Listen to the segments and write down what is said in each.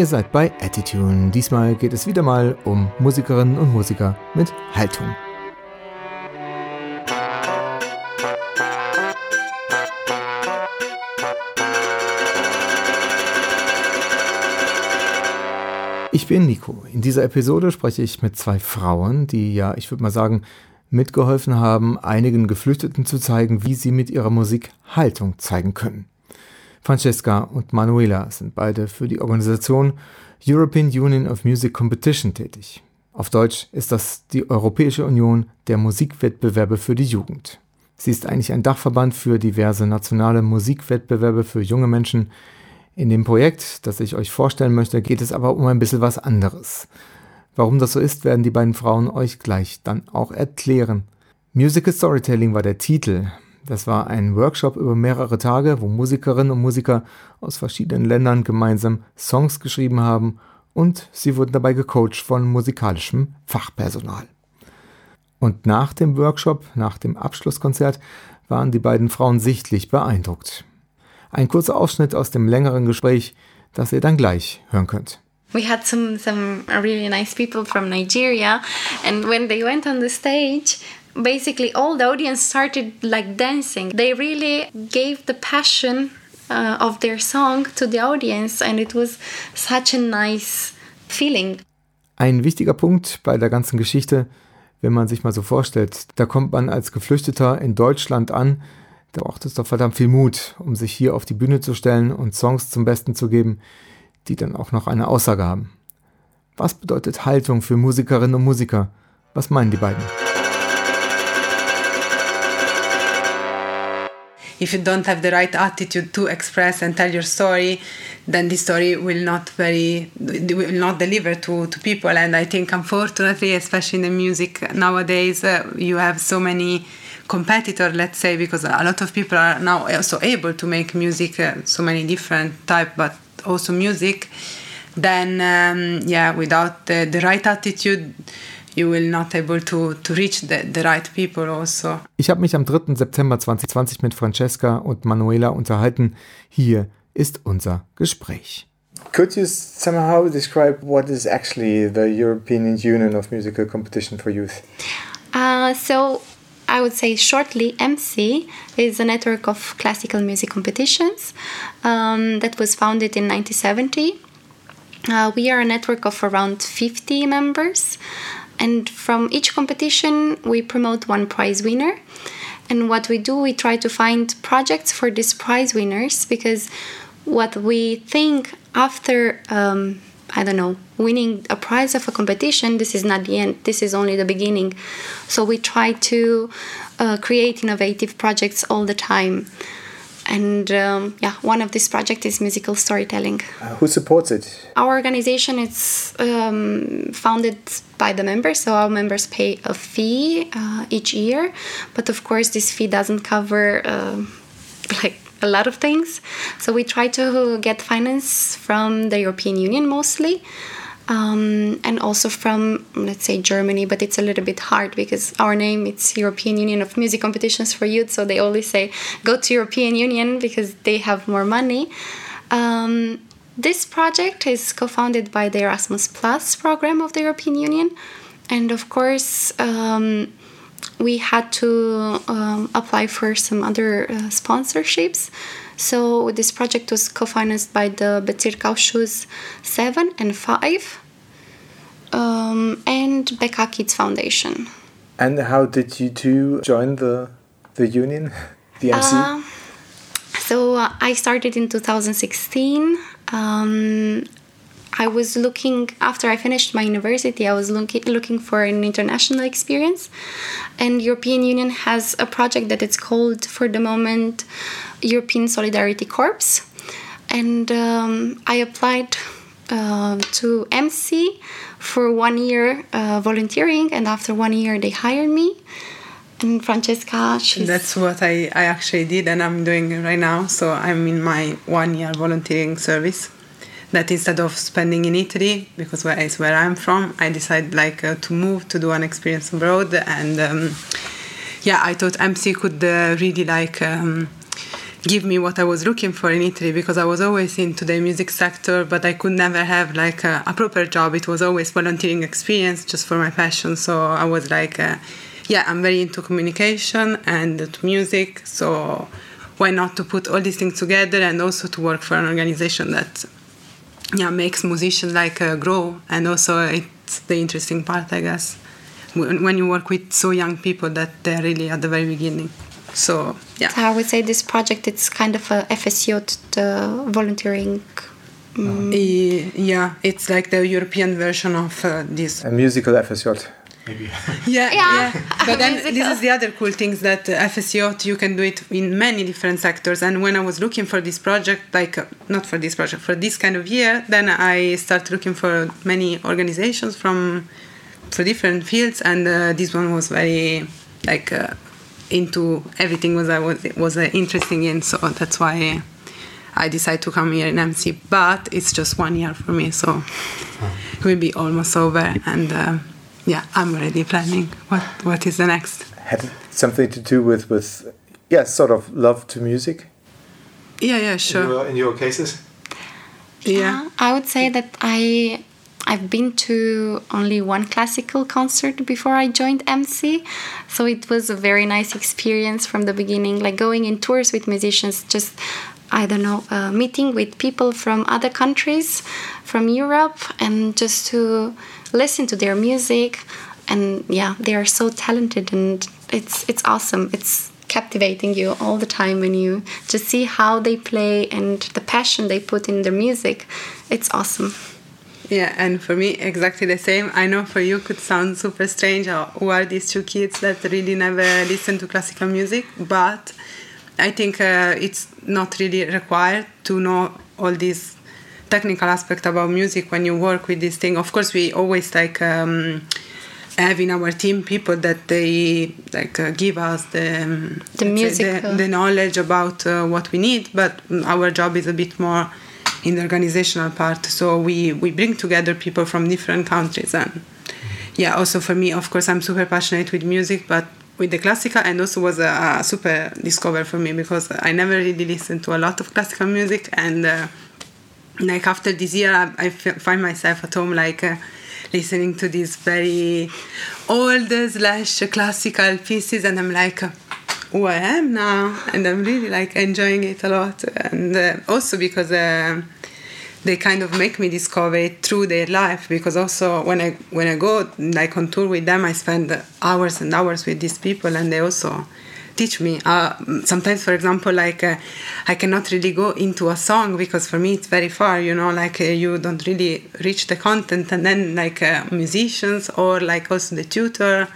Ihr seid bei Attitune. Diesmal geht es wieder mal um Musikerinnen und Musiker mit Haltung. Ich bin Nico. In dieser Episode spreche ich mit zwei Frauen, die ja, ich würde mal sagen, mitgeholfen haben, einigen Geflüchteten zu zeigen, wie sie mit ihrer Musik Haltung zeigen können. Francesca und Manuela sind beide für die Organisation European Union of Music Competition tätig. Auf Deutsch ist das die Europäische Union der Musikwettbewerbe für die Jugend. Sie ist eigentlich ein Dachverband für diverse nationale Musikwettbewerbe für junge Menschen, in dem Projekt, das ich euch vorstellen möchte, geht es aber um ein bisschen was anderes. Warum das so ist, werden die beiden Frauen euch gleich dann auch erklären. Musical Storytelling war der Titel. Das war ein Workshop über mehrere Tage, wo Musikerinnen und Musiker aus verschiedenen Ländern gemeinsam Songs geschrieben haben und sie wurden dabei gecoacht von musikalischem Fachpersonal. Und nach dem Workshop, nach dem Abschlusskonzert, waren die beiden Frauen sichtlich beeindruckt. Ein kurzer Ausschnitt aus dem längeren Gespräch, das ihr dann gleich hören könnt. We had some some really nice people from Nigeria, and when they went on the stage, basically all the audience started like dancing. They really gave the passion uh, of their song to the audience, and it was such a nice feeling. Ein wichtiger Punkt bei der ganzen Geschichte, wenn man sich mal so vorstellt, da kommt man als Geflüchteter in Deutschland an, da braucht es doch verdammt viel Mut, um sich hier auf die Bühne zu stellen und Songs zum Besten zu geben, die dann auch noch eine Aussage haben. Was bedeutet Haltung für Musikerinnen und Musiker? Was meinen die beiden? If you don't have the right attitude to express and tell your story then the story will not very will not deliver to, to people. And i think unfortunately especially in the music nowadays uh, you have so many competitor let's say because a lot of people are now also able to make music uh, so many different type but also music then um, yeah without the, the right attitude you will not able to, to reach the, the right people also. Ich habe mich am 3. September 2020 mit Francesca und Manuela unterhalten. Hier ist unser Gespräch. Could you somehow describe what is actually the European Union of Musical Competition for Youth? Uh, so I would say shortly, EMCY is a network of classical music competitions um, that was founded in 1970. Uh, we are a network of around 50 members, and from each competition, we promote one prize winner. And what we do, we try to find projects for these prize winners because what we think after um, I don't know, winning a prize of a competition, this is not the end, this is only the beginning. So we try to uh, create innovative projects all the time. And um, yeah, one of this project is musical storytelling. Uh, who supports it? Our organization is um, founded by the members, so our members pay a fee uh, each year. But of course, this fee doesn't cover uh, like a lot of things. So we try to get finance from the European Union mostly. Um, and also from let's say Germany, but it's a little bit hard because our name it's European Union of Music Competitions for Youth, so they always say go to European Union because they have more money. Um, this project is co-founded by the Erasmus Plus program of the European Union, and of course. Um, we had to um, apply for some other uh, sponsorships. So this project was co-financed by the Bezirksausschuss 7 and 5 um, and Beka Kids Foundation. And how did you two join the, the union, the EMCY? Uh, so uh, I started in 2016. Um, I was looking after I finished my university. I was looking looking for an international experience, and European Union has a project that it's called for the moment European Solidarity Corps, and um, I applied uh, to EMCY for one year uh, volunteering, and after one year they hired me. And Francesca, she's that's what I, I actually did, and I'm doing right now. So I'm in my one year volunteering service that instead of spending in Italy, because where is where I'm from, I decided like uh, to move to do an experience abroad, and um, yeah, I thought EMCY could uh, really like um, give me what I was looking for in Italy because I was always into the music sector, but I could never have like a, a proper job. It was always volunteering experience just for my passion. So I was like, uh, yeah, I'm very into communication and to music. So why not to put all these things together and also to work for an organization that yeah makes musicians like uh, grow and also it's the interesting part I guess when, when you work with so young people that they're really at the very beginning. So yeah. So I would say this project it's kind of a FSJ the volunteering. Um, yeah, it's like the European version of uh, this. A musical FSJ. Maybe. yeah, yeah, yeah. But then this is the other cool things that uh, FSJ you can do it in many different sectors. And when I was looking for this project, like uh, not for this project, for this kind of year, then I started looking for many organizations from for different fields, and uh, this one was very like uh, into everything was I was was uh, interesting in. So that's why I decided to come here in EMCY. But it's just one year for me, so it will be almost over. And uh, yeah, I'm already planning what what is the next. Had something to do with with yeah, sort of love to music. Yeah, yeah, sure. In your, in your cases. Yeah. yeah, I would say that I I've been to only one classical concert before I joined EMCY, so it was a very nice experience from the beginning. Like going in tours with musicians, just I don't know, uh, meeting with people from other countries, from Europe, and just to listen to their music. And yeah, they are so talented, and it's it's awesome. It's captivating you all the time when you just see how they play and the passion they put in their music. It's awesome. Yeah, and for me, exactly the same. I know for you could sound super strange. who are these two kids that really never listen to classical music? But I think uh, it's not really required to know all these technical aspect about music when you work with this thing. Of course, we always like um, have in our team people that they like uh, give us the um, the music, the, the, knowledge about uh, what we need. But our job is a bit more in the organizational part. So we we bring together people from different countries and yeah. Also for me, of course, I'm super passionate with music, but with the classical and also was a, a super discover for me because I never really listened to a lot of classical music and. Uh, like after this year, I, I find myself at home like uh, listening to these very old slash classical pieces, and I'm like, who I am now, and I'm really like enjoying it a lot, and uh, also because uh, they kind of make me discover it through their life. Because also when I when I go like on tour with them, I spend hours and hours with these people, and they also teach me. Uh, sometimes, for example, like uh, I cannot really go into a song because for me it's very far. You know, like uh, you don't really reach the content, and then like uh, musicians or like also the tutor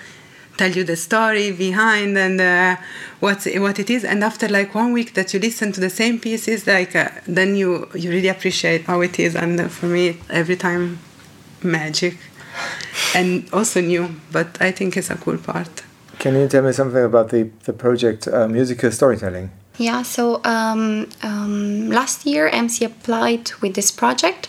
tell you the story behind and uh, what what it is and after like one week that you listen to the same pieces like uh, then you you really appreciate how it is and uh, for me every time magic and also new but i think it's a cool part can you tell me something about the the project uh, musical storytelling yeah, so um, um, last year EMCY applied with this project.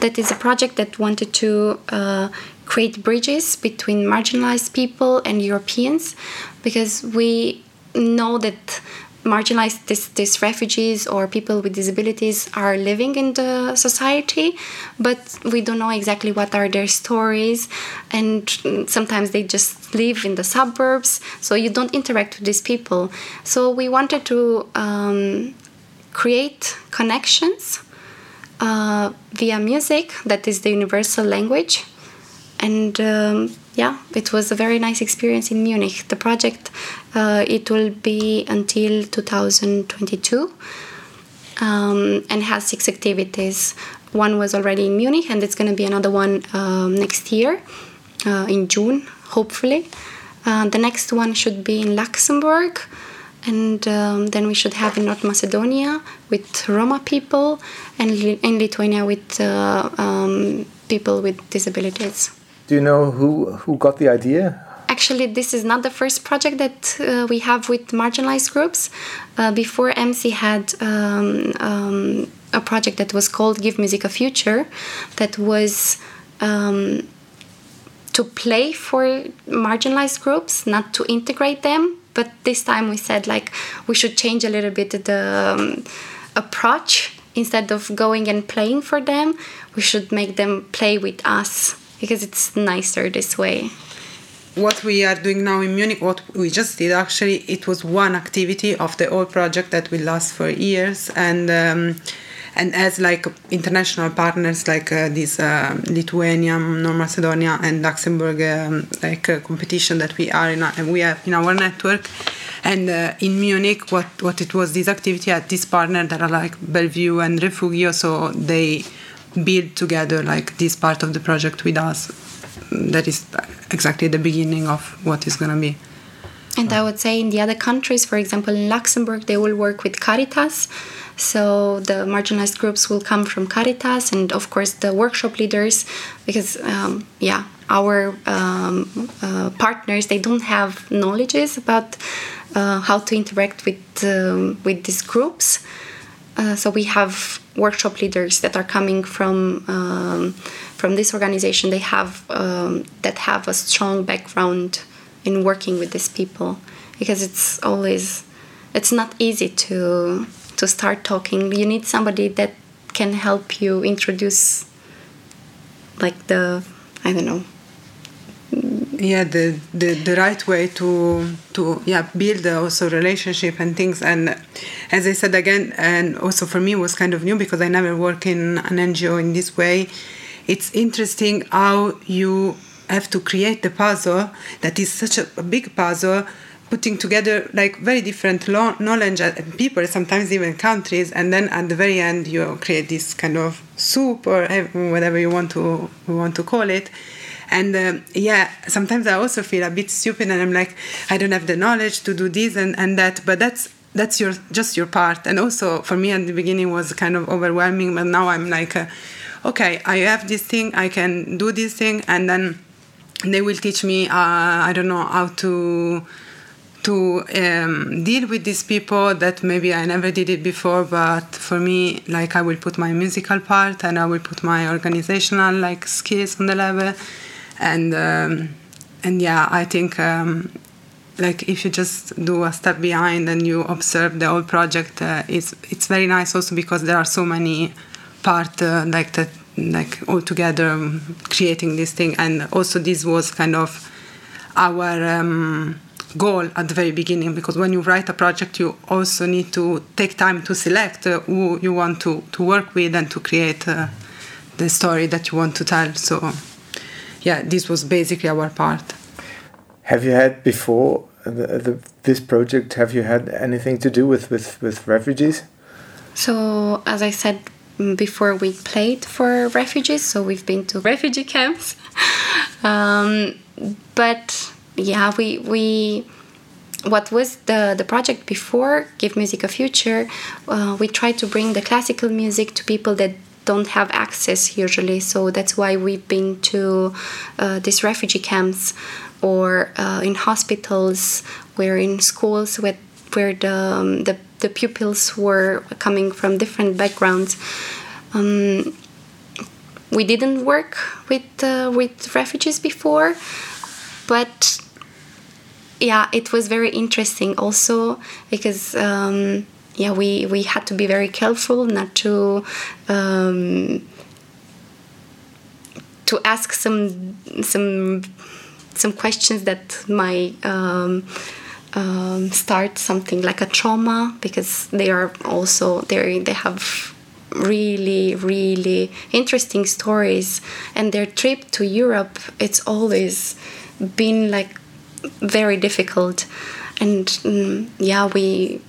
That is a project that wanted to uh, create bridges between marginalized people and Europeans because we know that marginalized these refugees or people with disabilities are living in the society but we don't know exactly what are their stories. And sometimes they just live in the suburbs so you don't interact with these people. So we wanted to um, create connections uh, via music that is the universal language. And um, yeah, it was a very nice experience in Munich. The project uh, it will be until 2022 um, and has six activities. One was already in Munich, and it's going to be another one um, next year uh, in June, hopefully. Uh, the next one should be in Luxembourg, and um, then we should have in North Macedonia with Roma people, and in Lithuania with uh, um, people with disabilities. Do you know who who got the idea? Actually, this is not the first project that uh, we have with marginalized groups. Uh, before EMCY had um, um, a project that was called Give Music a Future, that was um, to play for marginalized groups, not to integrate them, but this time we said like we should change a little bit the um, approach instead of going and playing for them we should make them play with us because it's nicer this way what we are doing now in Munich, what we just did actually, it was one activity of the whole project that will last for years, and um, and as like international partners like uh, this uh, Lithuania, North Macedonia, and Luxembourg, um, like uh, competition that we are in, our, we have in our network. And uh, in Munich, what, what it was this activity at this partner that are like Bellevue and Refugio, so they build together like this part of the project with us that is exactly the beginning of what is going to be. And I would say in the other countries, for example, in Luxembourg, they will work with Caritas. So the marginalized groups will come from Caritas, and of course the workshop leaders, because um, yeah, our um, uh, partners they don't have knowledges about uh, how to interact with um, with these groups. Uh, so we have workshop leaders that are coming from um, from this organization. They have um, that have a strong background in working with these people because it's always it's not easy to to start talking. You need somebody that can help you introduce like the I don't know yeah the, the the right way to to yeah build also relationship and things. And as i said again and also for me was kind of new because i never work in an ngo in this way. It's interesting how you have to create the puzzle that is such a, a big puzzle putting together like very different lo- knowledge and people sometimes even countries and then at the very end you create this kind of soup or whatever you want to you want to call it and uh, yeah sometimes i also feel a bit stupid and i'm like i don't have the knowledge to do this and, and that but that's that's your just your part. And also for me at the beginning was kind of overwhelming but now i'm like uh, okay i have this thing i can do this thing and then they will teach me uh, i don't know how to to um, deal with these people that maybe I never did it before, but for me, like I will put my musical part and I will put my organizational like skills on the level, and um, and yeah, I think um, like if you just do a step behind and you observe the whole project, uh, it's it's very nice also because there are so many part uh, like that like all together um, creating this thing, and also this was kind of our um, goal at the very beginning because when you write a project you also need to take time to select uh, who you want to, to work with and to create uh, the story that you want to tell. So yeah this was basically our part have you had before the, the, this project have you had anything to do with, with, with refugees so as i said before we played for refugees so we've been to refugee camps um, but yeah, we we what was the the project before Give Music a Future? Uh, we tried to bring the classical music to people that don't have access usually. So that's why we've been to uh, these refugee camps or uh, in hospitals, where in schools where where the, um, the the pupils were coming from different backgrounds. Um, we didn't work with uh, with refugees before, but yeah, it was very interesting also because um, yeah, we we had to be very careful not to. Um, to ask some some some questions that might um, um, start something like a trauma because they are also they they have really really interesting stories and their trip to Europe it's always been like very difficult and mm, yeah we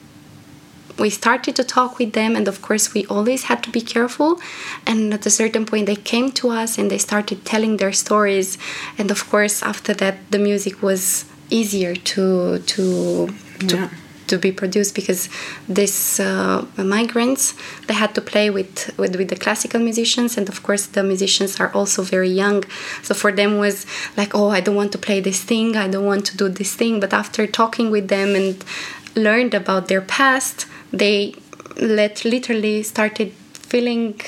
we started to talk with them and of course we always had to be careful. And at a certain point they came to us and they started telling their stories. And of course after that the music was easier to to to, Yeah. to be produced because these uh, migrants they had to play with, with with the classical musicians. And of course the musicians are also very young. So for them was like oh i don't want to play this thing. I don't want to do this thing. But after talking with them and learned about their past they let literally started feeling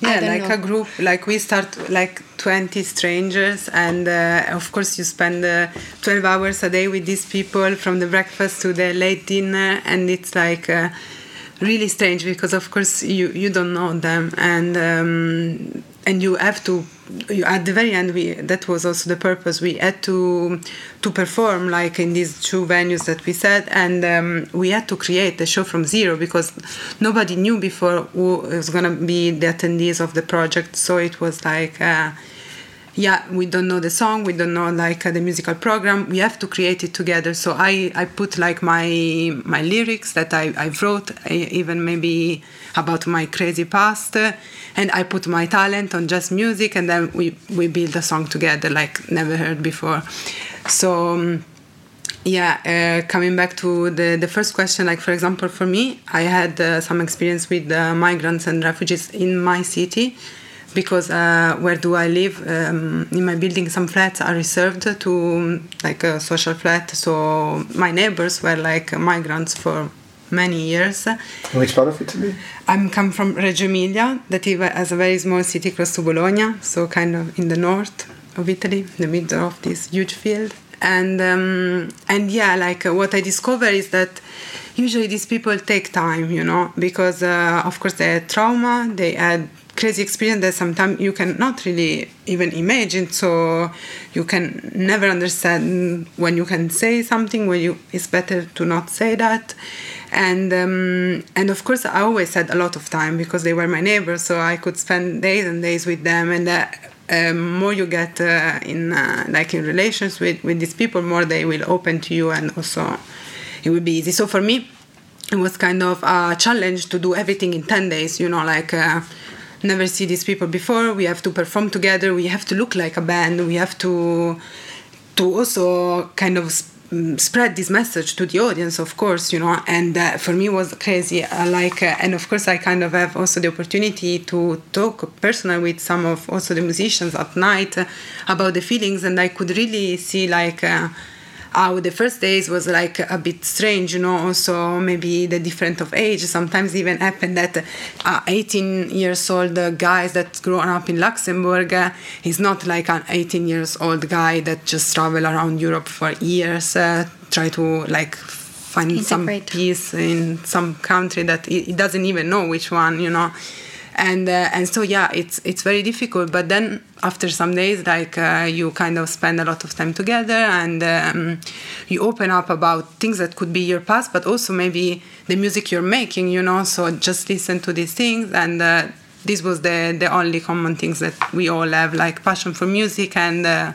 yeah like know. a group like we start like 20 strangers and uh, of course you spend uh, 12 hours a day with these people from the breakfast to the late dinner and it's like uh, really strange because of course you you don't know them and um, and you have to you, at the very end we that was also the purpose we had to to perform like in these two venues that we said. And um, we had to create the show from zero because nobody knew before who was going to be the attendees of the project. So it was like uh, yeah we don't know the song we don't know like uh, the musical program. We have to create it together. So i i put like my my lyrics that i i wrote I, even maybe about my crazy past uh, and i put my talent on just music and then we we build a song together like never heard before. So um, yeah uh, coming back to the, the first question like for example for me i had uh, some experience with uh, migrants and refugees in my city because uh, where do I live? Um, in my building, some flats are reserved to like a social flat. So my neighbors were like migrants for many years. Which part of Italy? I'm come from Reggio Emilia, that is a very small city close to Bologna, so kind of in the north of Italy, in the middle of this huge field. And um, and yeah, like what I discover is that usually these people take time, you know, because uh, of course they had trauma, they had crazy experience that sometimes you cannot really even imagine. So you can never understand when you can say something when you it's better to not say that. And um, and of course I always had a lot of time because they were my neighbors so I could spend days and days with them. And uh, um, more you get uh, in uh, like in relations with with these people more they will open to you and also it will be easy. So for me it was kind of a challenge to do everything in 10 days you know like uh, never see these people before. We have to perform together. We have to look like a band. We have to to also kind of mm, spread this message to the audience of course you know. And uh, for me was crazy. Uh, like uh, and of course i kind of have also the opportunity to talk personally with some of also the musicians at night uh, about the feelings. And i could really see like uh, how the first days was like a bit strange, you know, also maybe the different of age. Sometimes even happened that uh, 18 years old guys that grown up in Luxembourg uh, is not like an 18 years old guy that just travel around Europe for years, uh, try to like find Integrate. some peace in some country that he, he doesn't even know which one, you know and uh, and so yeah it's it's very difficult. But then after some days like uh, you kind of spend a lot of time together and um, you open up about things that could be your past but also maybe the music you're making you know? So just listen to these things. And uh, this was the the only common things that we all have like passion for music and uh,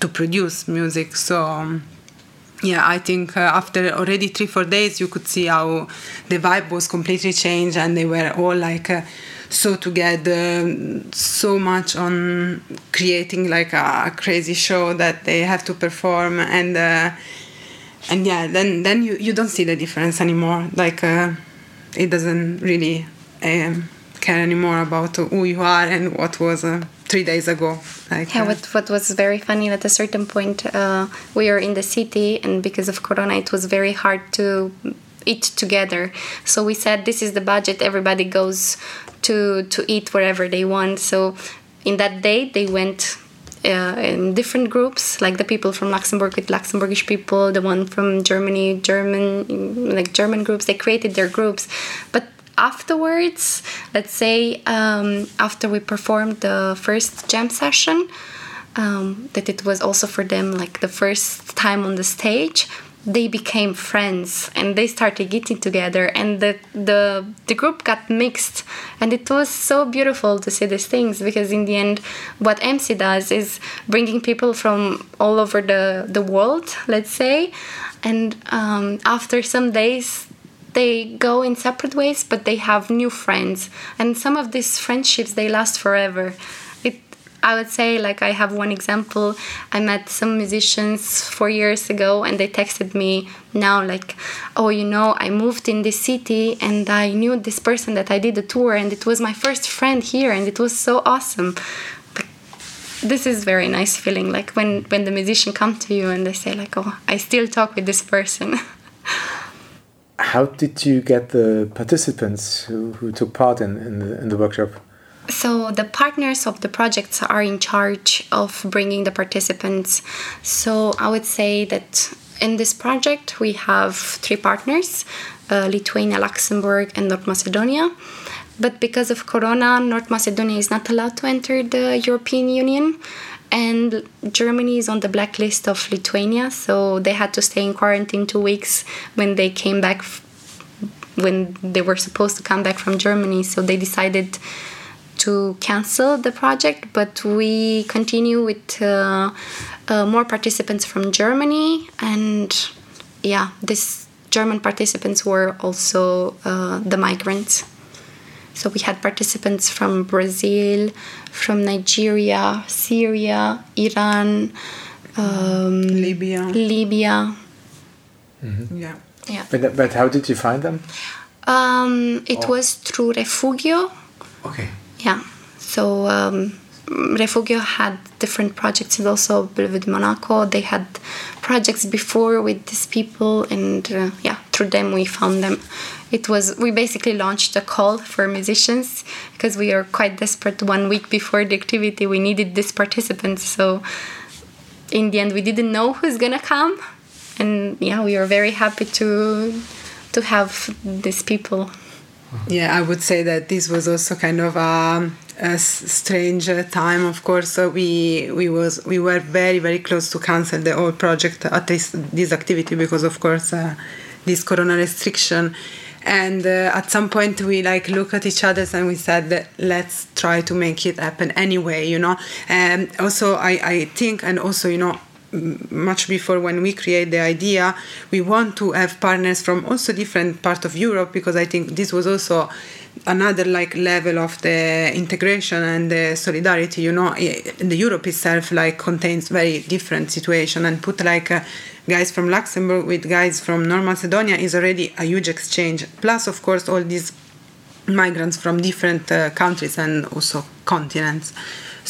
to produce music. So um, yeah, I think uh, after already three, four days, you could see how the vibe was completely changed, and they were all like uh, so together so much on creating like a, crazy show that they have to perform and uh, and yeah then then you, you don't see the difference anymore. Like uh, it doesn't really um, care anymore about who you are and what was uh, three days ago. Like yeah uh, what, what was very funny at a certain point uh, we were in the city and because of corona it was very hard to eat together. So we said this is the budget. Everybody goes to to eat wherever they want. So in that day they went uh, in different groups, like the people from Luxembourg with Luxembourgish people, the one from Germany, German, like German groups. They created their groups, but afterwards, let's say um, after we performed the first jam session, um, that it was also for them like the first time on the stage they became friends and they started getting together and the, the the group got mixed. And it was so beautiful to see these things because in the end what EMCY does is bringing people from all over the the world let's say. And um, after some days they go in separate ways but they have new friends. And some of these friendships they last forever I would say, like, I have one example. I met some musicians four years ago, and they texted me now, like, oh, you know, I moved in this city and I knew this person that I did a tour, and it was my first friend here, and it was so awesome. Like, this is very nice feeling, like when when the musician come to you and they say, like, oh, I still talk with this person. How did you get the participants who, who took part in, in, the, in the workshop? So the partners of the projects are in charge of bringing the participants. So I would say that in this project we have three partners: uh, Lithuania, Luxembourg, and North Macedonia. But because of Corona, North Macedonia is not allowed to enter the European Union, and Germany is on the blacklist of Lithuania, so they had to stay in quarantine two weeks when they came back. F- when they were supposed to come back from Germany, so they decided to cancel the project, but we continue with uh, uh, more participants from Germany, and yeah, these German participants were also uh, the migrants. So we had participants from Brazil, from Nigeria, Syria, Iran, um, Libya. Libya. Yeah. Yeah. But, but how did you find them? Um, it was through Refugio. Okay. Yeah. So um, Refugio had different projects and also Bellevue di Monaco. They had projects before with these people, and uh, yeah, through them we found them. It was we basically launched a call for musicians because we are quite desperate. One week before the activity, we needed these participants. So in the end, we didn't know who's gonna come, and yeah, we were very happy to to have these people. Yeah, I would say that this was also kind of a strange uh, time. Of course, uh, we we was we were very very close to cancel the whole project at least this activity because of course uh, this corona restriction. And uh, at some point we like look at each other and we said let's try to make it happen anyway, you know. And also I I think and also you know much before when we create the idea we want to have partners from also different part of europe because i think this was also another like level of the integration and the solidarity you know. The europe itself like contains very different situation. And put like uh, guys from luxembourg with guys from north macedonia is already a huge exchange. Plus of course all these migrants from different uh, countries and also continents.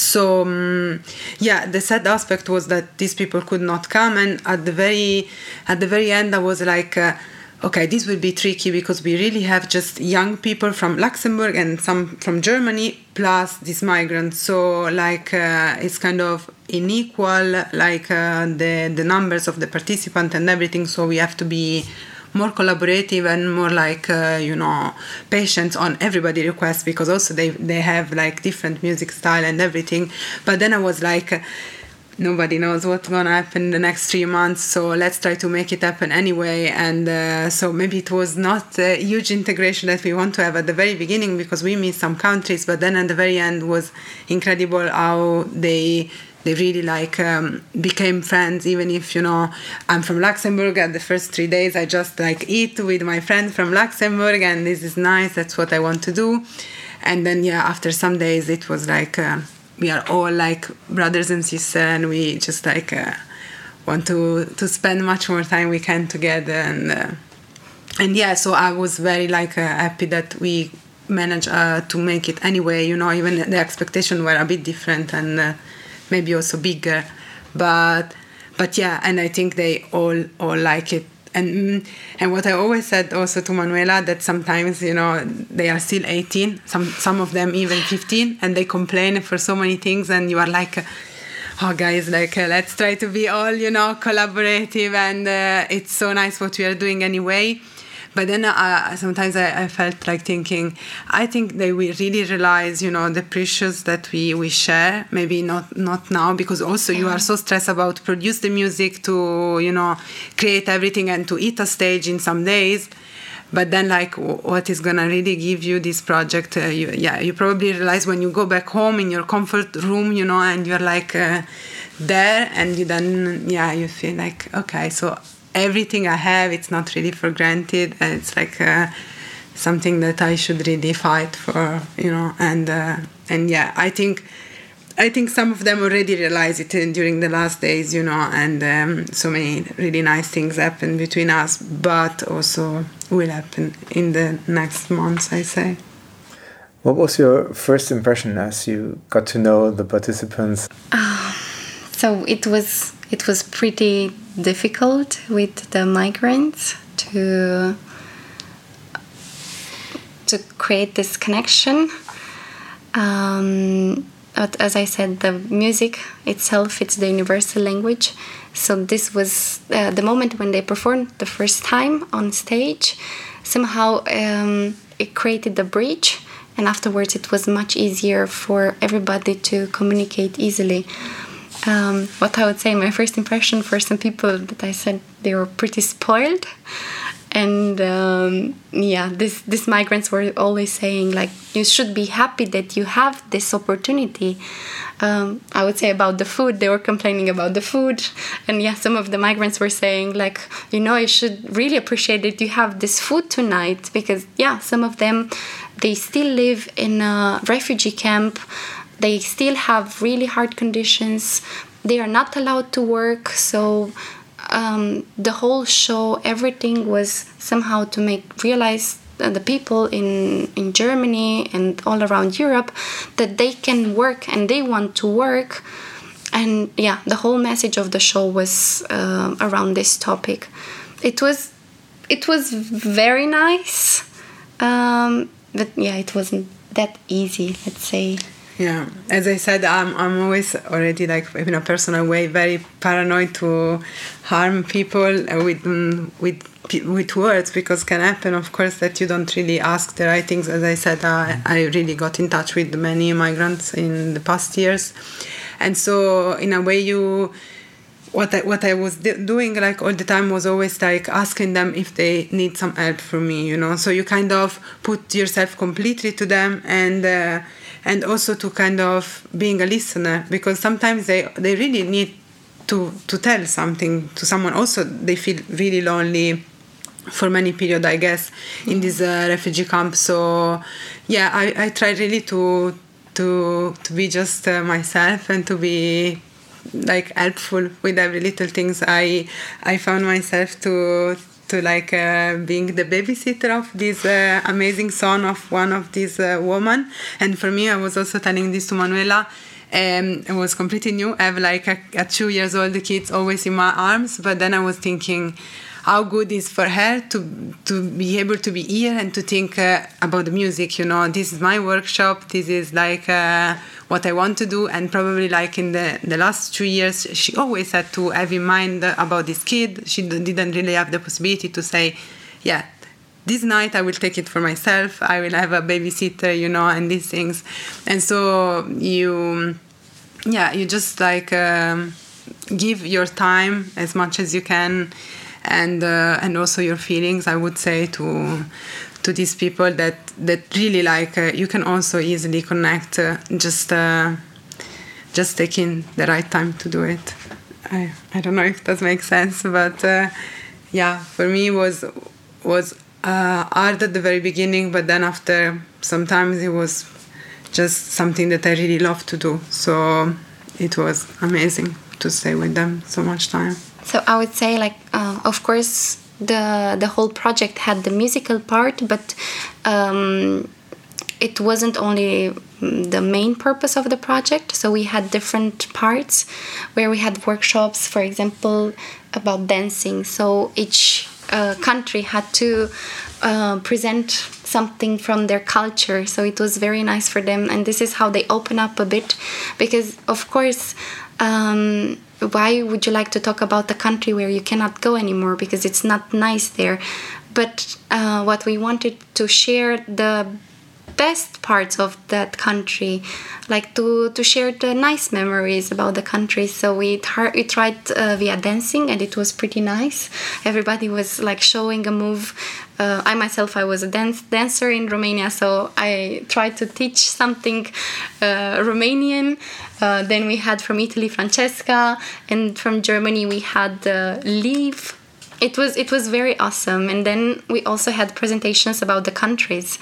So um, yeah, the sad aspect was that these people could not come, and at the very at the very end, I was like. Uh, Okay, this will be tricky because we really have just young people from Luxembourg and some from Germany plus these migrants. So like uh, it's kind of unequal, like uh, the the numbers of the participant and everything. So we have to be more collaborative and more like uh, you know patient on everybody requests because also they they have like different music style and everything. But then i was like nobody knows what's gonna happen in the next three months so let's try to make it happen anyway. And uh, so maybe it was not a huge integration that we want to have at the very beginning because we missed some countries but then at the very end was incredible how they they really like um, became friends even if you know i'm from luxembourg at the first three days i just like eat with my friend from luxembourg and this is nice that's what i want to do. And then yeah after some days it was like uh, we are all like brothers and sisters and we just like uh, want to to spend much more time we can together and uh, and yeah so i was very like uh, happy that we managed uh, to make it anyway you know even the expectations were a bit different and uh, maybe also bigger but but yeah and i think they all all like it. And and what I always said also to Manuela that sometimes you know they are still 18 some some of them even 15 and they complain for so many things and you are like oh guys like uh, let's try to be all you know collaborative and uh, it's so nice what we are doing anyway but then uh, sometimes I, I felt like thinking i think they will really realize you know the precious that we we share maybe not not now because also you are so stressed about produce the music to you know create everything and to eat a stage in some days. But then like what is gonna really give you this project uh, you, yeah you probably realize when you go back home in your comfort room you know and you're like uh, there and you then yeah you feel like okay so everything i have it's not really for granted it's like uh, something that i should really fight for you know and uh, and yeah i think I think some of them already realized it during the last days, you know, and um, so many really nice things happened between us, but also will happen in the next months, I say. What was your first impression as you got to know the participants? So it was it was pretty difficult with the migrants to to create this connection. Um, but as I said, the music itself, it's the universal language. So this was uh, the moment when they performed the first time on stage. Somehow um, it created the bridge, and afterwards it was much easier for everybody to communicate easily. Um, what I would say, my first impression for some people that I said they were pretty spoiled. And um, yeah this these migrants were always saying like you should be happy that you have this opportunity. Um, i would say about the food they were complaining about the food. And yeah some of the migrants were saying like you know you should really appreciate that you have this food tonight because yeah some of them they still live in a refugee camp they still have really hard conditions they are not allowed to work so um, the whole show, everything was somehow to make realize the people in in Germany and all around Europe that they can work and they want to work. And yeah, the whole message of the show was uh, around this topic. It was it was very nice, um, but yeah, it wasn't that easy. Let's say. Yeah, as I said, I'm, I'm always already like in a personal way very paranoid to harm people with with with words because can happen of course that you don't really ask the right things. As i said uh, i really got in touch with many migrants in the past years. And so in a way you what I, what I was doing like all the time was always like asking them if they need some help from me you know? So you kind of put yourself completely to them and uh, and also to kind of being a listener because sometimes they they really need to to tell something to someone. Also they feel really lonely for many period i guess in this uh, refugee camp. So yeah i i try really to to to be just uh, myself and to be like helpful with every little things. I i found myself to to like uh, being the babysitter of this uh, amazing son of one of these uh, women. And for me, I was also telling this to Manuela. Um, it was completely new. I have like a, a two years old kids always in my arms, but then I was thinking how good is for her to to be able to be here and to think uh, about the music you know? This is my workshop. This is like uh, what i want to do. And probably like in the, the last two years she always had to have in mind about this kid. She didn't really have the possibility to say yeah this night I will take it for myself. I will have a babysitter, you know, and these things. And so you, yeah, you just like um, give your time as much as you can and uh, and also your feelings i would say to to these people that that really like uh, you can also easily connect uh, just uh, just taking the right time to do it. I i don't know if that makes sense but uh, yeah for me was was uh, hard at the very beginning but then after sometimes it was just something that i really love to do. So it was amazing to stay with them so much time so I would say, like, uh, of course, the the whole project had the musical part, but um, it wasn't only the main purpose of the project. So we had different parts where we had workshops, for example, about dancing. So each uh, country had to uh, present something from their culture. So it was very nice for them, and this is how they open up a bit, because of course. Um, why would you like to talk about the country where you cannot go anymore because it's not nice there but uh, what we wanted to share the best parts of that country like to to share the nice memories about the country so we, we tried uh, via dancing and it was pretty nice everybody was like showing a move uh, I myself I was a dance dancer in Romania, so I tried to teach something uh, Romanian. Uh, then we had from Italy Francesca, and from Germany we had uh, Liv. It was it was very awesome, and then we also had presentations about the countries,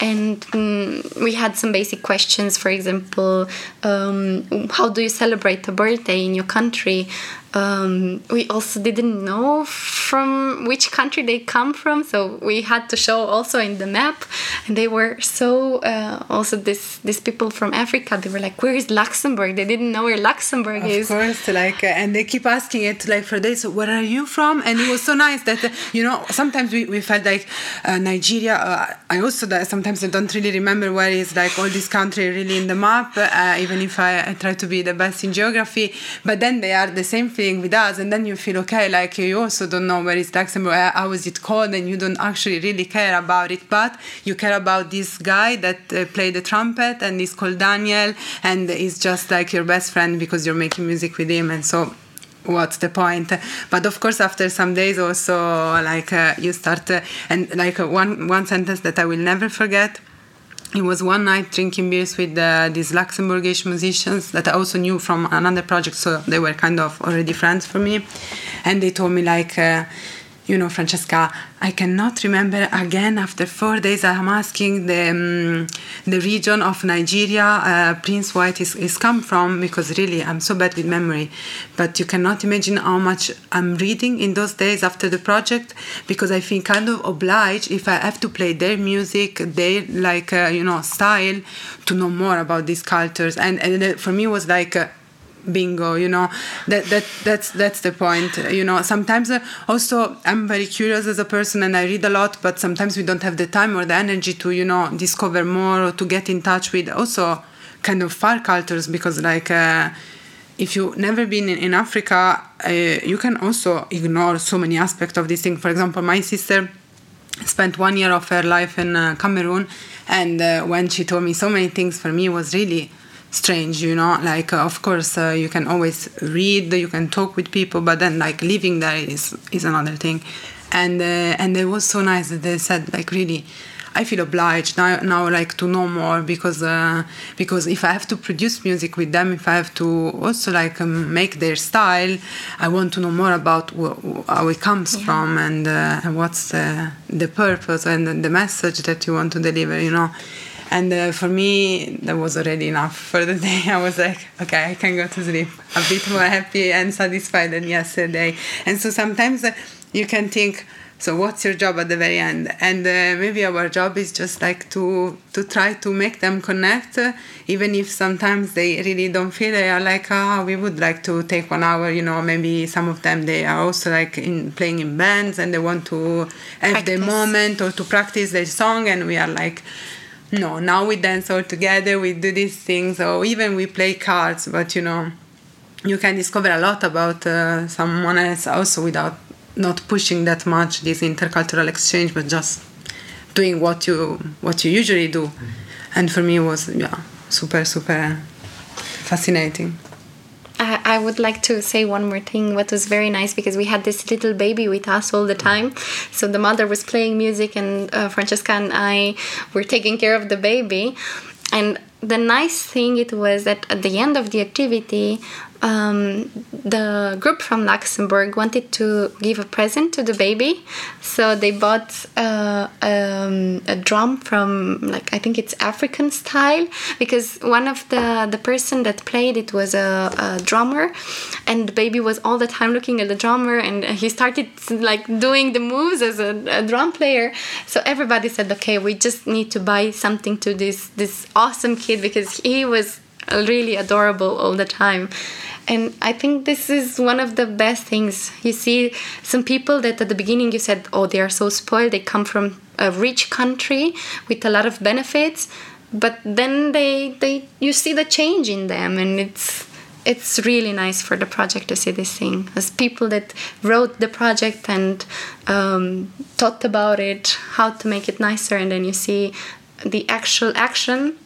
and um, we had some basic questions. For example, um, how do you celebrate a birthday in your country? Um, we also didn't know from which country they come from, so we had to show also in the map. And they were so uh, also this these people from Africa. They were like, "Where is Luxembourg?" They didn't know where Luxembourg of is. Of course, like, uh, and they keep asking it like for days. Where are you from? And it was so nice that uh, you know sometimes we, we felt like uh, Nigeria. Uh, I also sometimes I don't really remember where is like all this country really in the map, uh, even if I, I try to be the best in geography. But then they are the same thing with us, and then you feel okay, like you also don't know where is Luxembourg, how is it called, and you don't actually really care about it, but you care about this guy that uh, played the trumpet and is called Daniel, and he's just like your best friend because you're making music with him, and so what's the point? But of course after some days also like uh, you start uh, and like one one sentence that i will never forget it was one night drinking beers with uh, these Luxembourgish musicians that I also knew from another project, so they were kind of already friends for me. And they told me, like, uh, you know, Francesca, I cannot remember again after four days. I'm asking the um, the region of Nigeria uh, Prince White is, is come from because really I'm so bad with memory. But you cannot imagine how much I'm reading in those days after the project because I feel kind of obliged if I have to play their music, their like uh, you know style, to know more about these cultures. And and for me it was like. Uh, bingo you know. That that that's that's the point you know. Sometimes uh, also i'm very curious as a person and i read a lot but sometimes we don't have the time or the energy to you know discover more or to get in touch with also kind of far cultures because like uh, if you've never been in, in africa uh, you can also ignore so many aspects of this thing. For example my sister spent one year of her life in uh, cameroon and uh, when she told me so many things for me was really strange you know like uh, of course uh, you can always read you can talk with people but then like living there is is another thing and uh, and it was so nice that they said like really I feel obliged now, now like to know more because uh, because if I have to produce music with them, if I have to also like um, make their style, I want to know more about wh- how it comes yeah. from and, uh, and what's the, the purpose and the message that you want to deliver. You know, and uh, for me that was already enough. For the day i was like okay i can go to sleep. A bit more happy and satisfied than yesterday. And so sometimes uh, you can think so what's your job at the very end? And uh, maybe our job is just like to to try to make them connect uh, even if sometimes they really don't feel they are like ah oh, we would like to take one hour you know maybe some of them they are also like in playing in bands and they want to have practice. the moment or to practice their song and we are like no now we dance all together we do these things or even we play cards but you know you can discover a lot about uh, someone else also without not pushing that much this intercultural exchange but just doing what you what you usually do mm-hmm. and for me it was yeah super super fascinating I, would like to say one more thing. What was very nice because we had this little baby with us all the time. So the mother was playing music, and uh, Francesca and I were taking care of the baby. And the nice thing it was that at the end of the activity, um, the group from Luxembourg wanted to give a present to the baby, so they bought uh, um, a drum from like I think it's African style because one of the the person that played it was a, a drummer, and the baby was all the time looking at the drummer, and he started like doing the moves as a, a drum player. So everybody said, okay, we just need to buy something to this this awesome kid because he was really adorable all the time and i think this is one of the best things. You see some people that at the beginning you said oh they are so spoiled they come from a rich country with a lot of benefits but then they they you see the change in them and it's it's really nice for the project to see this thing. As people that wrote the project and um, thought about it how to make it nicer and then you see the actual action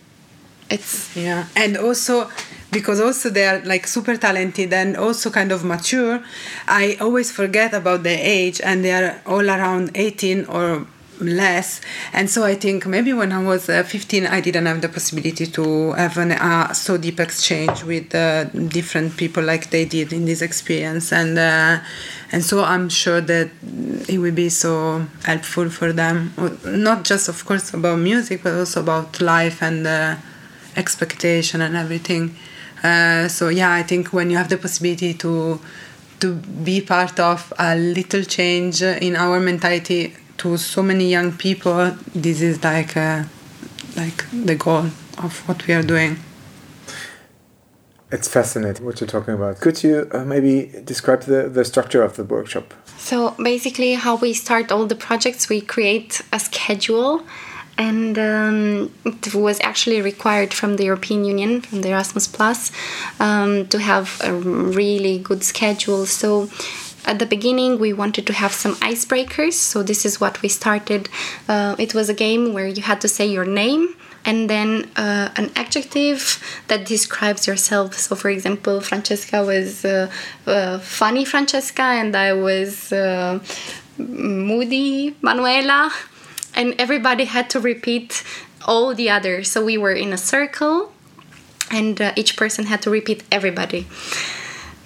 it's yeah. And also because also they are like super talented and also kind of mature i always forget about their age and they are all around 18 or less. And so i think maybe when i was uh, 15 i didn't have the possibility to have a uh, so deep exchange with uh, different people like they did in this experience. And uh, and so i'm sure that it will be so helpful for them. Not just of course about music but also about life and uh, expectation and everything uh, so yeah, I think when you have the possibility to to be part of a little change in our mentality to so many young people this is like uh, like the goal of what we are doing. It's fascinating what you're talking about. Could you uh, maybe describe the, the structure of the workshop? So basically how we start all the projects we create a schedule and um, it was actually required from the European Union, from the Erasmus Plus, um, to have a really good schedule. So at the beginning we wanted to have some icebreakers. So this is what we started. Uh, it was a game where you had to say your name and then uh, an adjective that describes yourself. So for example francesca was uh, uh funny francesca and i was uh, moody manuela and everybody had to repeat all the others. So we were in a circle, and uh, each person had to repeat everybody.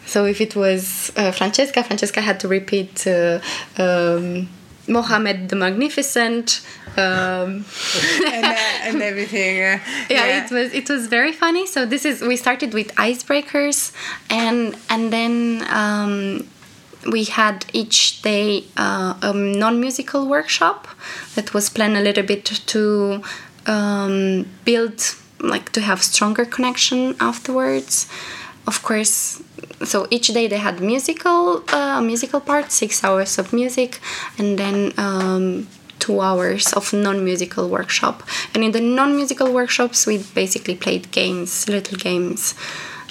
So if it was uh, Francesca, Francesca had to repeat uh, um, Mohammed the Magnificent. Um, and, uh, and, everything. Yeah, yeah, it was it was very funny. So this is we started with icebreakers, and and then um, we had each day uh, a non-musical workshop that was planned a little bit to um, build like to have stronger connection afterwards. Of course so each day they had musical uh, musical part six hours of music and then um, two hours of non-musical workshop. And in the non-musical workshops we basically played games little games.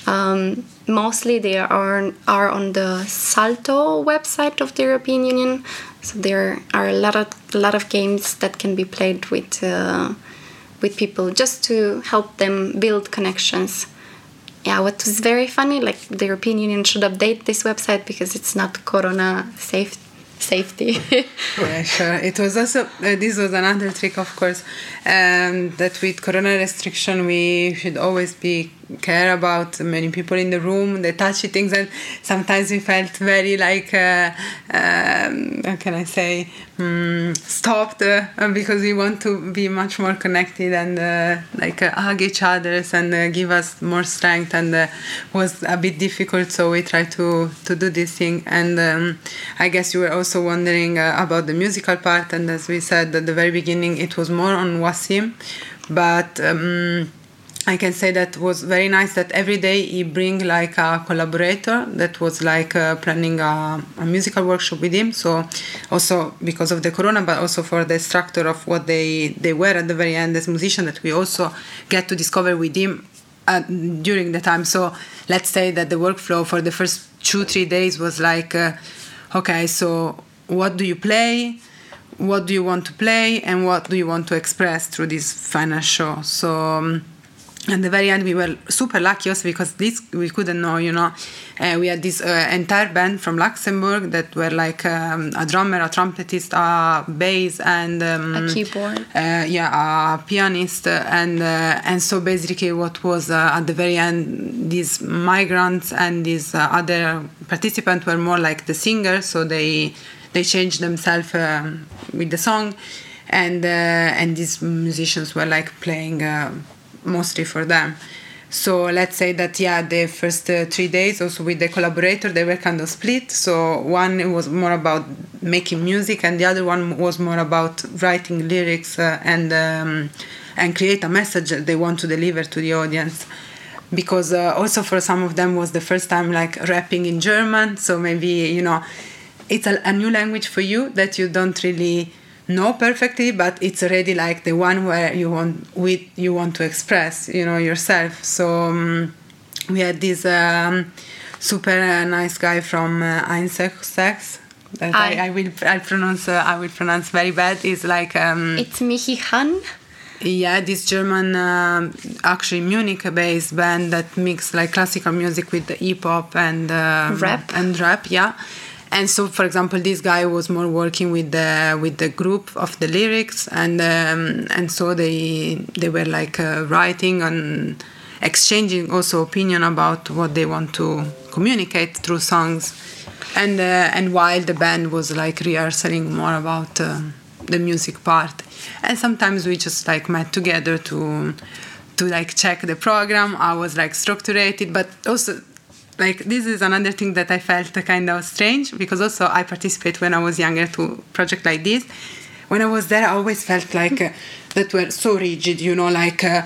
Um, mostly they are are on the Salto website of the European Union. So there are a lot of a lot of games that can be played with uh, with people just to help them build connections. Yeah, what was very funny, like the European Union should update this website because it's not Corona safe safety. yeah, sure. It was also uh, this was another trick, of course, um, that with Corona restriction we should always be care about many people in the room, the touchy things, and sometimes we felt very like, uh, um, how can I say, um, stopped uh, because we want to be much more connected and uh, like uh, hug each other and uh, give us more strength, and was a bit difficult. So we tried to to do this thing, and um, I guess you were also wondering about the musical part, and as we said at the very beginning, it was more on Wasim, but. Um, I can say that was very nice that every day he bring like a collaborator that was like uh, planning a, a, musical workshop with him. So also because of the corona, but also for the structure of what they they were at the very end as musician that we also get to discover with him uh, during the time. So let's say that the workflow for the first two three days was like, uh, okay, so what do you play? What do you want to play, and what do you want to express through this final show? So. Um, at the very end we were super lucky also because this we couldn't know you know uh, we had this uh, entire band from luxembourg that were like um, a drummer a trumpetist a bass and um, a keyboard. uh, yeah a pianist. And uh, and so basically what was uh, at the very end these migrants and these uh, other participants were more like the singers so they they changed themselves um, with the song. And and these musicians were like playing mostly for them. So let's say that yeah, the first uh, three days also with the collaborator they were kind of split. So one was more about making music, and the other one was more about writing lyrics uh, and um, and create a message that they want to deliver to the audience. Because uh, also for some of them was the first time like rapping in German, so maybe you know it's a, a new language for you that you don't really know perfectly but it's already like the one where you want with you want to express you know yourself. So um, we had this um, super uh, nice guy from uh, Einshoch6 that I, I, will I pronounce uh, I will pronounce very bad. Is like um, it's Michi Han? Yeah this German uh, actually Munich based band that mix like classical music with the hip hop and uh, rap? and rap yeah and so for example this guy was more working with the with the group of the lyrics and um, and so they they were like uh, writing and exchanging also opinion about what they want to communicate through songs. And uh, and while the band was like rehearsing more about uh, the music part. And sometimes we just like met together to to like check the program. I was like structured but also like this is another thing that I felt kind of strange because also I participate when I was younger to project like this. When I was there, I always felt like uh, that were so rigid, you know, like. Uh,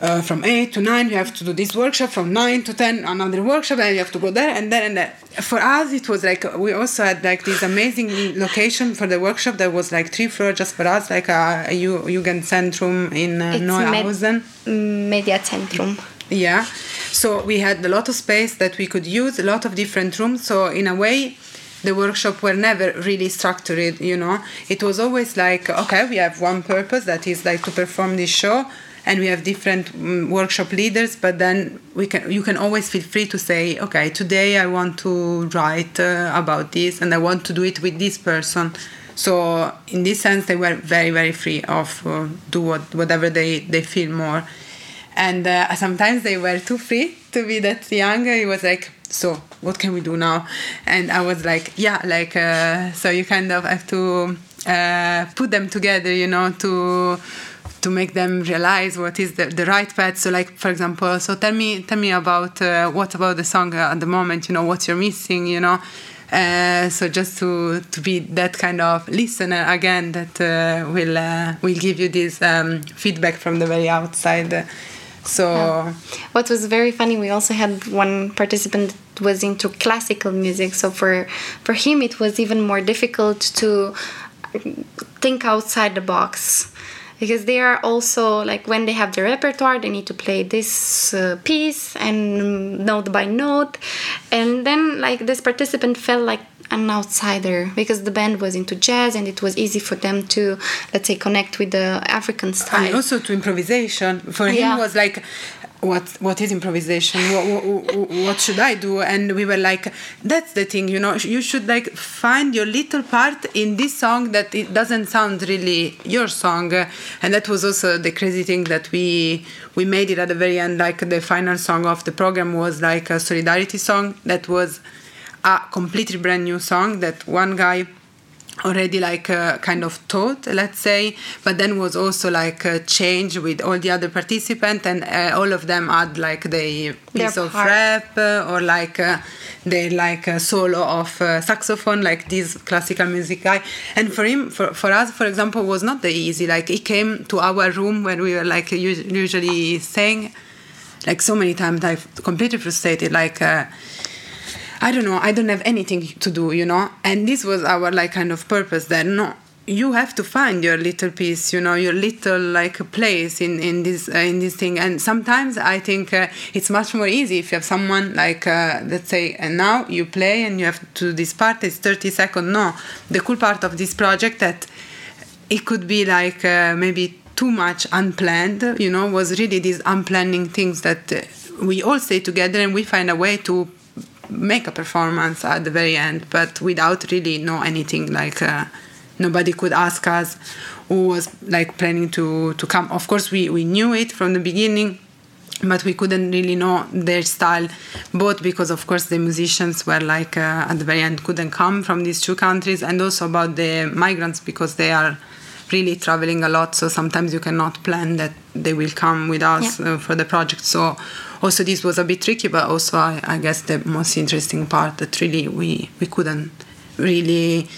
uh, from 8 to 9 you have to do this workshop from 9 to 10 another workshop and you have to go there and there and there for us it was like we also had like this amazing location for the workshop that was like three floors just for us like a, a Jugendzentrum in uh, Neuhausen Med- Media Centrum yeah so we had a lot of space that we could use a lot of different rooms. So in a way the workshop were never really structured you know. It was always like okay we have one purpose that is like to perform this show and we have different um, workshop leaders but then we can you can always feel free to say okay today i want to write uh, about this and i want to do it with this person. So in this sense they were very very free of uh, do what, whatever they they feel more and uh, sometimes they were too free to be that young. It was like so what can we do now? And i was like yeah like uh, so you kind of have to uh, put them together you know to to make them realize what is the, the right path. So like for example so tell me tell me about uh, what about the song at the moment you know what you're missing you know? Uh, so just to to be that kind of listener again that uh, will uh, will give you this um, feedback from the very outside so yeah. what was very funny we also had one participant that was into classical music so for for him it was even more difficult to think outside the box because they are also like when they have the repertoire they need to play this uh, piece and note by note. And then like this participant felt like an outsider because the band was into jazz and it was easy for them to let's say connect with the african style. and also to improvisation. For yeah. him was like what what is improvisation? What, what, what, should i do? And we were like that's the thing you know you should like find your little part in this song that it doesn't sound really your song. And that was also the crazy thing that we we made it at the very end like the final song of the program was like a solidarity song that was a completely brand new song that one guy already like uh, kind of taught let's say but then was also like a change with all the other participants and uh, all of them had like the piece Their of part. rap uh, or like uh, they like a solo of uh, saxophone like this classical music guy. And for him for, for us for example was not the easy. Like he came to our room where we were like usually staying like so many times i completely frustrated. Like uh, I don't know, I don't have anything to do, you know? And this was our like kind of purpose that no, you have to find your little piece, you know, your little like place in in this uh, in this thing. And sometimes I think uh, it's much more easy if you have someone like uh, let's say, and now you play and you have to do this part. It's thirty seconds. No, the cool part of this project that it could be like uh, maybe too much unplanned. You know, was really these unplanning things that uh, we all stay together and we find a way to make a performance at the very end, but without really know anything. Like uh, nobody could ask us who was like planning to to come. Of course, we we knew it from the beginning. But we couldn't really know their style, both because, of course, the musicians were like uh, at the very end couldn't come from these two countries, and also about the migrants because they are really traveling a lot. So sometimes you cannot plan that they will come with us yeah. uh, for the project. So also this was a bit tricky, but also I, I guess the most interesting part that really we we couldn't really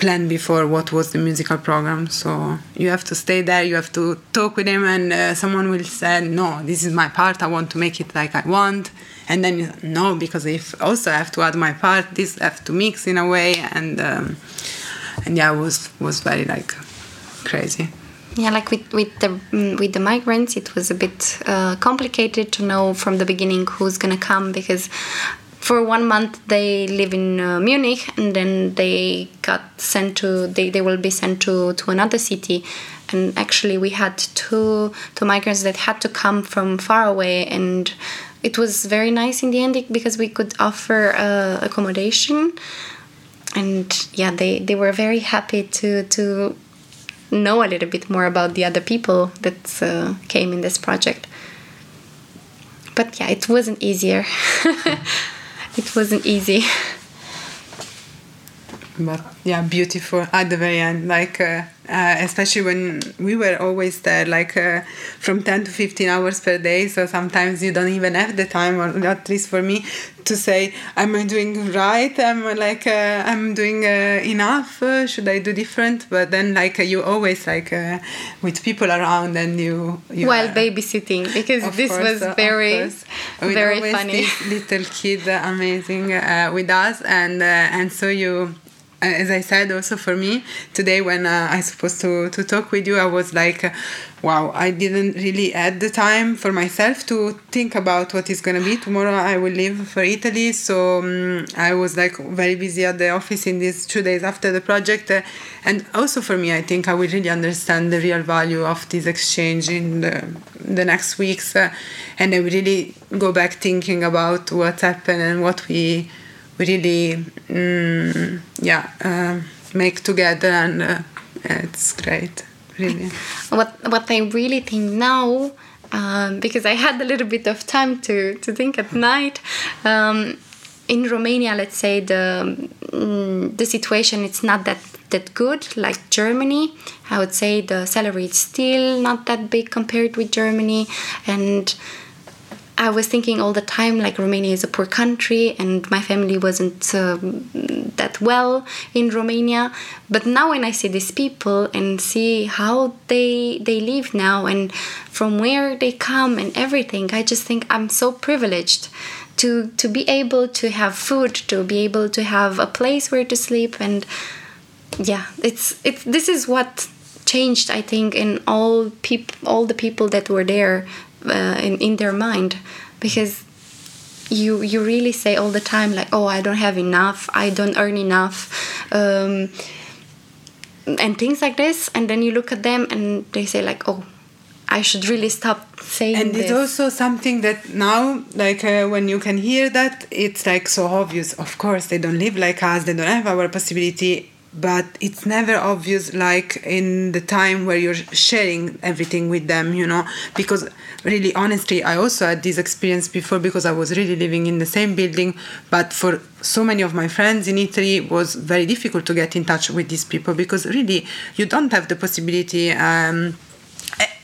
plan before what was the musical program. So you have to stay there, you have to talk with him, and uh, someone will say, "No, this is my part. I want to make it like I want." And then no, because if also I have to add my part, this have to mix in a way, and um, and yeah, it was was very like crazy yeah like with with the mm, with the migrants it was a bit uh, complicated to know from the beginning who's gonna come because for one month they live in uh, munich and then they got sent to they, they will be sent to to another city. And actually we had two two migrants that had to come from far away and it was very nice in the end because we could offer uh, accommodation. And yeah they they were very happy to to know a little bit more about the other people that uh, came in this project. But yeah, it wasn't easier. it wasn't easy. but yeah beautiful at the very end. Like uh, uh, especially when we were always there like uh, from 10 to 15 hours per day. So sometimes you don't even have the time or at least for me to say am i doing right? Am I like uh, i'm doing uh, enough? Uh, should i do different? But then like you always like with people around and you, you while babysitting because this course, was very very funny. little kid amazing with us and and so you as I said, also for me today when uh, I supposed to to talk with you, I was like, uh, wow, I didn't really add the time for myself to think about what is gonna be tomorrow. I will leave for Italy, so um, I was like very busy at the office in these two days after the project, uh, and also for me, I think I will really understand the real value of this exchange in the the next weeks, uh, and I will really go back thinking about what happened and what we really mm, yeah uh, make together and uh, it's great really. What what i really think now um, because i had a little bit of time to to think at night um, in romania let's say the mm, the situation it's not that that good like germany. I would say the salary is still not that big compared with germany. And I was thinking all the time like Romania is a poor country and my family wasn't uh, that well in Romania. But now when I see these people and see how they they live now and from where they come and everything, I just think I'm so privileged to to be able to have food, to be able to have a place where to sleep and yeah, it's it's this is what changed I think in all people all the people that were there uh, in, in their mind because you you really say all the time like oh i don't have enough. I don't earn enough. Um, and things like this and then you look at them and they say like oh I should really stop saying and this. it's also something that now like uh, when you can hear that it's like so obvious. Of course they don't live like us. They don't have our possibility but it's never obvious like in the time where you're sharing everything with them you know? Because really honestly i also had this experience before because i was really living in the same building but for so many of my friends in italy it was very difficult to get in touch with these people because really you don't have the possibility um,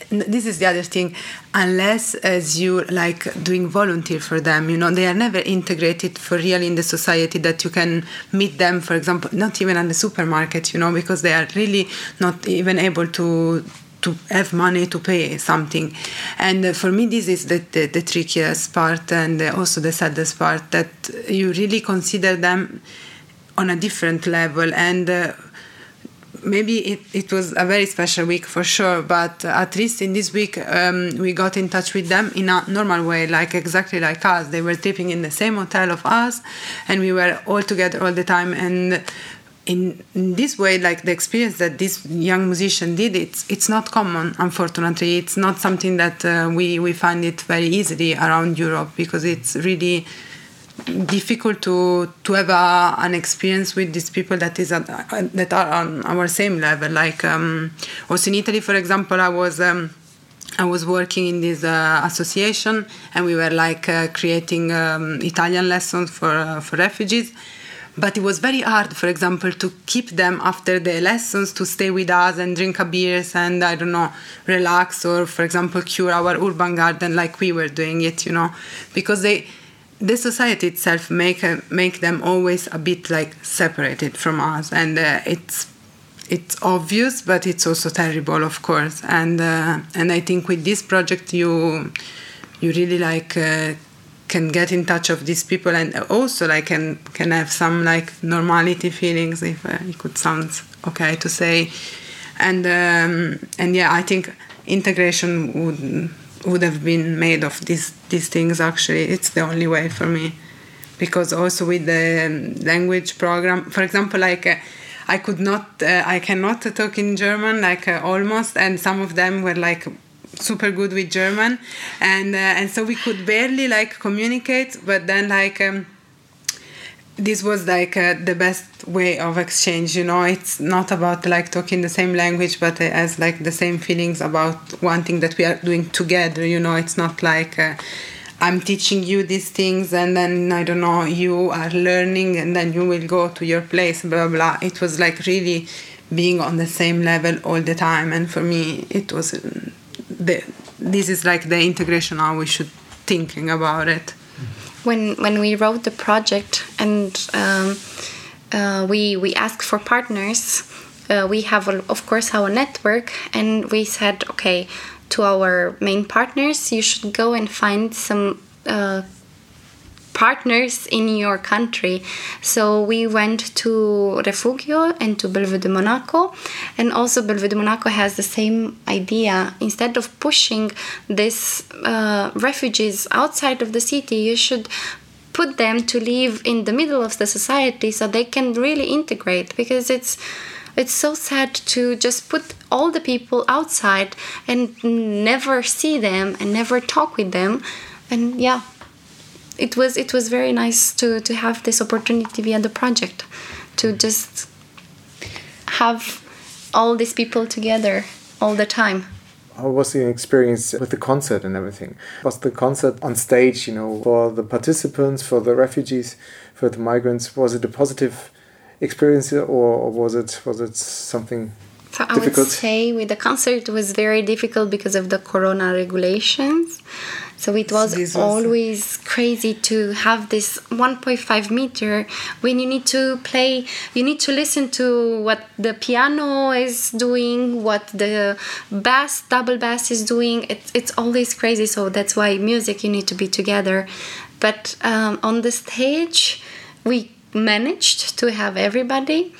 this is the other thing. Unless as you like doing volunteer for them you know they are never integrated for real in the society that you can meet them for example not even at the supermarket you know because they are really not even able to to have money to pay something. And uh, for me this is the, the, the trickiest part and also the saddest part that you really consider them on a different level. And uh, maybe it, it was a very special week for sure but at least in this week um, we got in touch with them in a normal way like exactly like us. They were sleeping in the same hotel of us and we were all together all the time. And in, in this way like the experience that this young musician did it's it's not common unfortunately. It's not something that uh, we we find it very easily around europe because it's really difficult to to have a, an experience with these people that is at, that are on our same level. Like um, also in Italy, for example, I was. Um, I was working in this uh, association, and we were like uh, creating um, Italian lessons for uh, for refugees. But it was very hard, for example, to keep them after the lessons to stay with us and drink a beers and I don't know, relax or, for example, cure our urban garden like we were doing it, you know, because they the society itself make make them always a bit like separated from us, and uh, it's it's obvious, but it's also terrible, of course. And uh, and I think with this project, you you really like uh, can get in touch of these people, and also like can can have some like normality feelings, if uh, it could sound okay to say. And um, and yeah, I think integration would would have been made of these these things. Actually it's the only way for me. Because also with the um, language program for example like uh, i could not uh, i cannot talk in german like uh, almost and some of them were like super good with german. And uh, and so we could barely like communicate but then like um, this was like uh, the best way of exchange you know it's not about like talking the same language but as like the same feelings about one thing that we are doing together you know it's not like uh, I'm teaching you these things, and then I don't know, you are learning, and then you will go to your place, blah blah. It was like really being on the same level all the time, and for me, it was the this is like the integration how we should thinking about it. When when we wrote the project and um, uh, we we asked for partners, uh, we have of course our network, and we said okay to our main partners, you should go and find some uh, partners in your country. So we went to Refugio and to Bellevue di Monaco, and also Bellevue di Monaco has the same idea. Instead of pushing these uh, refugees outside of the city, you should put them to live in the middle of the society so they can really integrate because it's it's so sad to just put all the people outside and never see them and never talk with them and yeah it was it was very nice to to have this opportunity via the project to just have all these people together all the time. How was the experience with the concert and everything? Was the concert on stage you know for the participants for the refugees for the migrants was it a positive experience or, or was it was it something so I would say with the concert it was very difficult because of the corona regulations. So it was, was always crazy to have this 1.5 meter when you need to play, you need to listen to what the piano is doing, what the bass, double bass is doing. It's, it's always crazy. So that's why music, you need to be together. But um, on the stage, we managed to have everybody.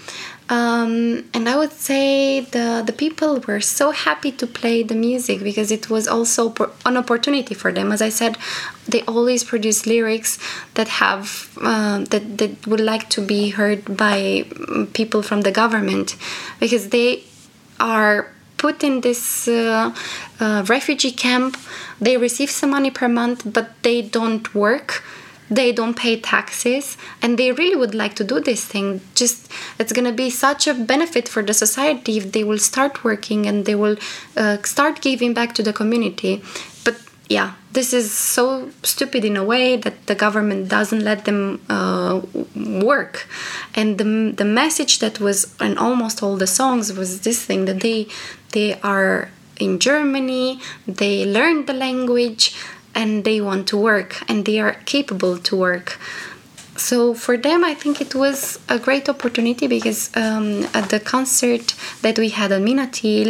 Um, and I would say the the people were so happy to play the music because it was also an opportunity for them. As I said, they always produce lyrics that have uh, that that would like to be heard by people from the government because they are put in this uh, uh, refugee camp. They receive some money per month, but they don't work they don't pay taxes and they really would like to do this thing. Just it's going to be such a benefit for the society if they will start working and they will uh, start giving back to the community. But yeah this is so stupid in a way that the government doesn't let them uh, work. And the, the message that was in almost all the songs was this thing that they they are in germany they learned the language and they want to work and they are capable to work. So for them i think it was a great opportunity because um, at the concert that we had at minatil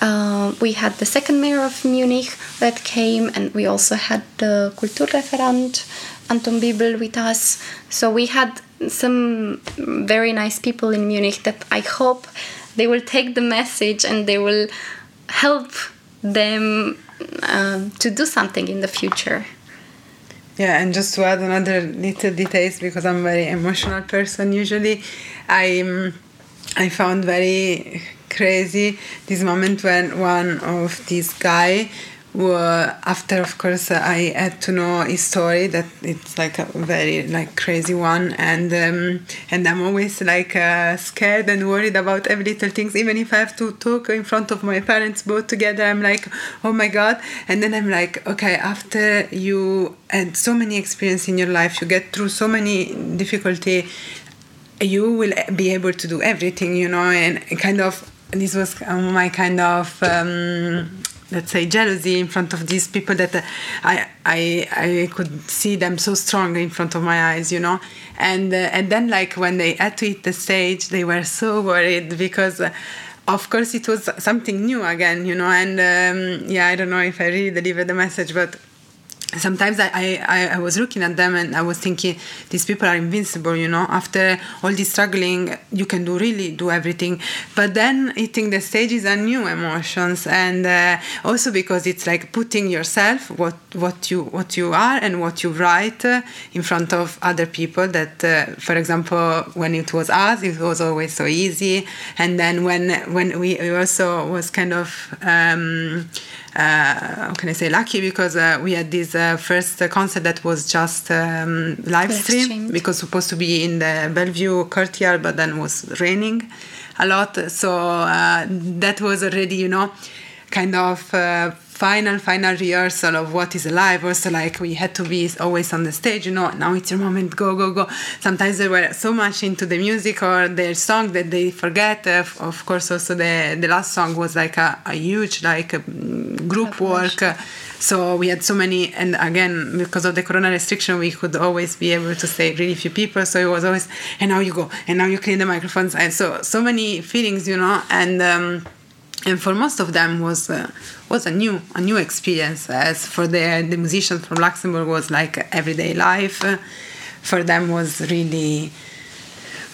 uh, we had the second mayor of munich that came and we also had the kulturreferent anton Biebl with us. So we had some very nice people in munich that i hope they will take the message and they will help them um, to do something in the future. Yeah, and just to add another little details because I'm a very emotional person. Usually, I I found very crazy this moment when one of these guy well, after of course I had to know his story that it's like a very like crazy one. And um, and I'm always like uh, scared and worried about every little things. Even if I have to talk in front of my parents both together I'm like oh my god. And then I'm like okay after you had so many experience in your life you get through so many difficulty you will be able to do everything you know? And kind of this was my kind of um, let's say jealousy in front of these people that uh, I I I could see them so strong in front of my eyes, you know, and uh, and then like when they had to hit the stage, they were so worried because. Uh, of course, it was something new again, you know, and um, yeah, I don't know if I really delivered the message, but sometimes I, I, I was looking at them and I was thinking these people are invincible you know after all this struggling you can do really do everything. But then hitting the stages are new emotions and uh, also because it's like putting yourself what what you what you are and what you write uh, in front of other people that uh, for example when it was us it was always so easy. And then when when we also was kind of um, how can I say lucky because uh, we had this uh, first concert that was just um, live stream because supposed to be in the Bellevue courtyard but then it was raining a lot. So uh, that was already you know kind of uh, final final rehearsal of what is alive also like we had to be always on the stage you know now it's your moment go go go. Sometimes they were so much into the music or their song that they forget. Uh, of course also the the last song was like a, a huge like um, group work. So we had so many and again because of the corona restriction we could always be able to stay really few people. So it was always and now you go and now you clean the microphones. And so so many feelings you know and um, and for most of them was uh, was a new a new experience as for the the musicians from Luxembourg was like everyday life. For them was really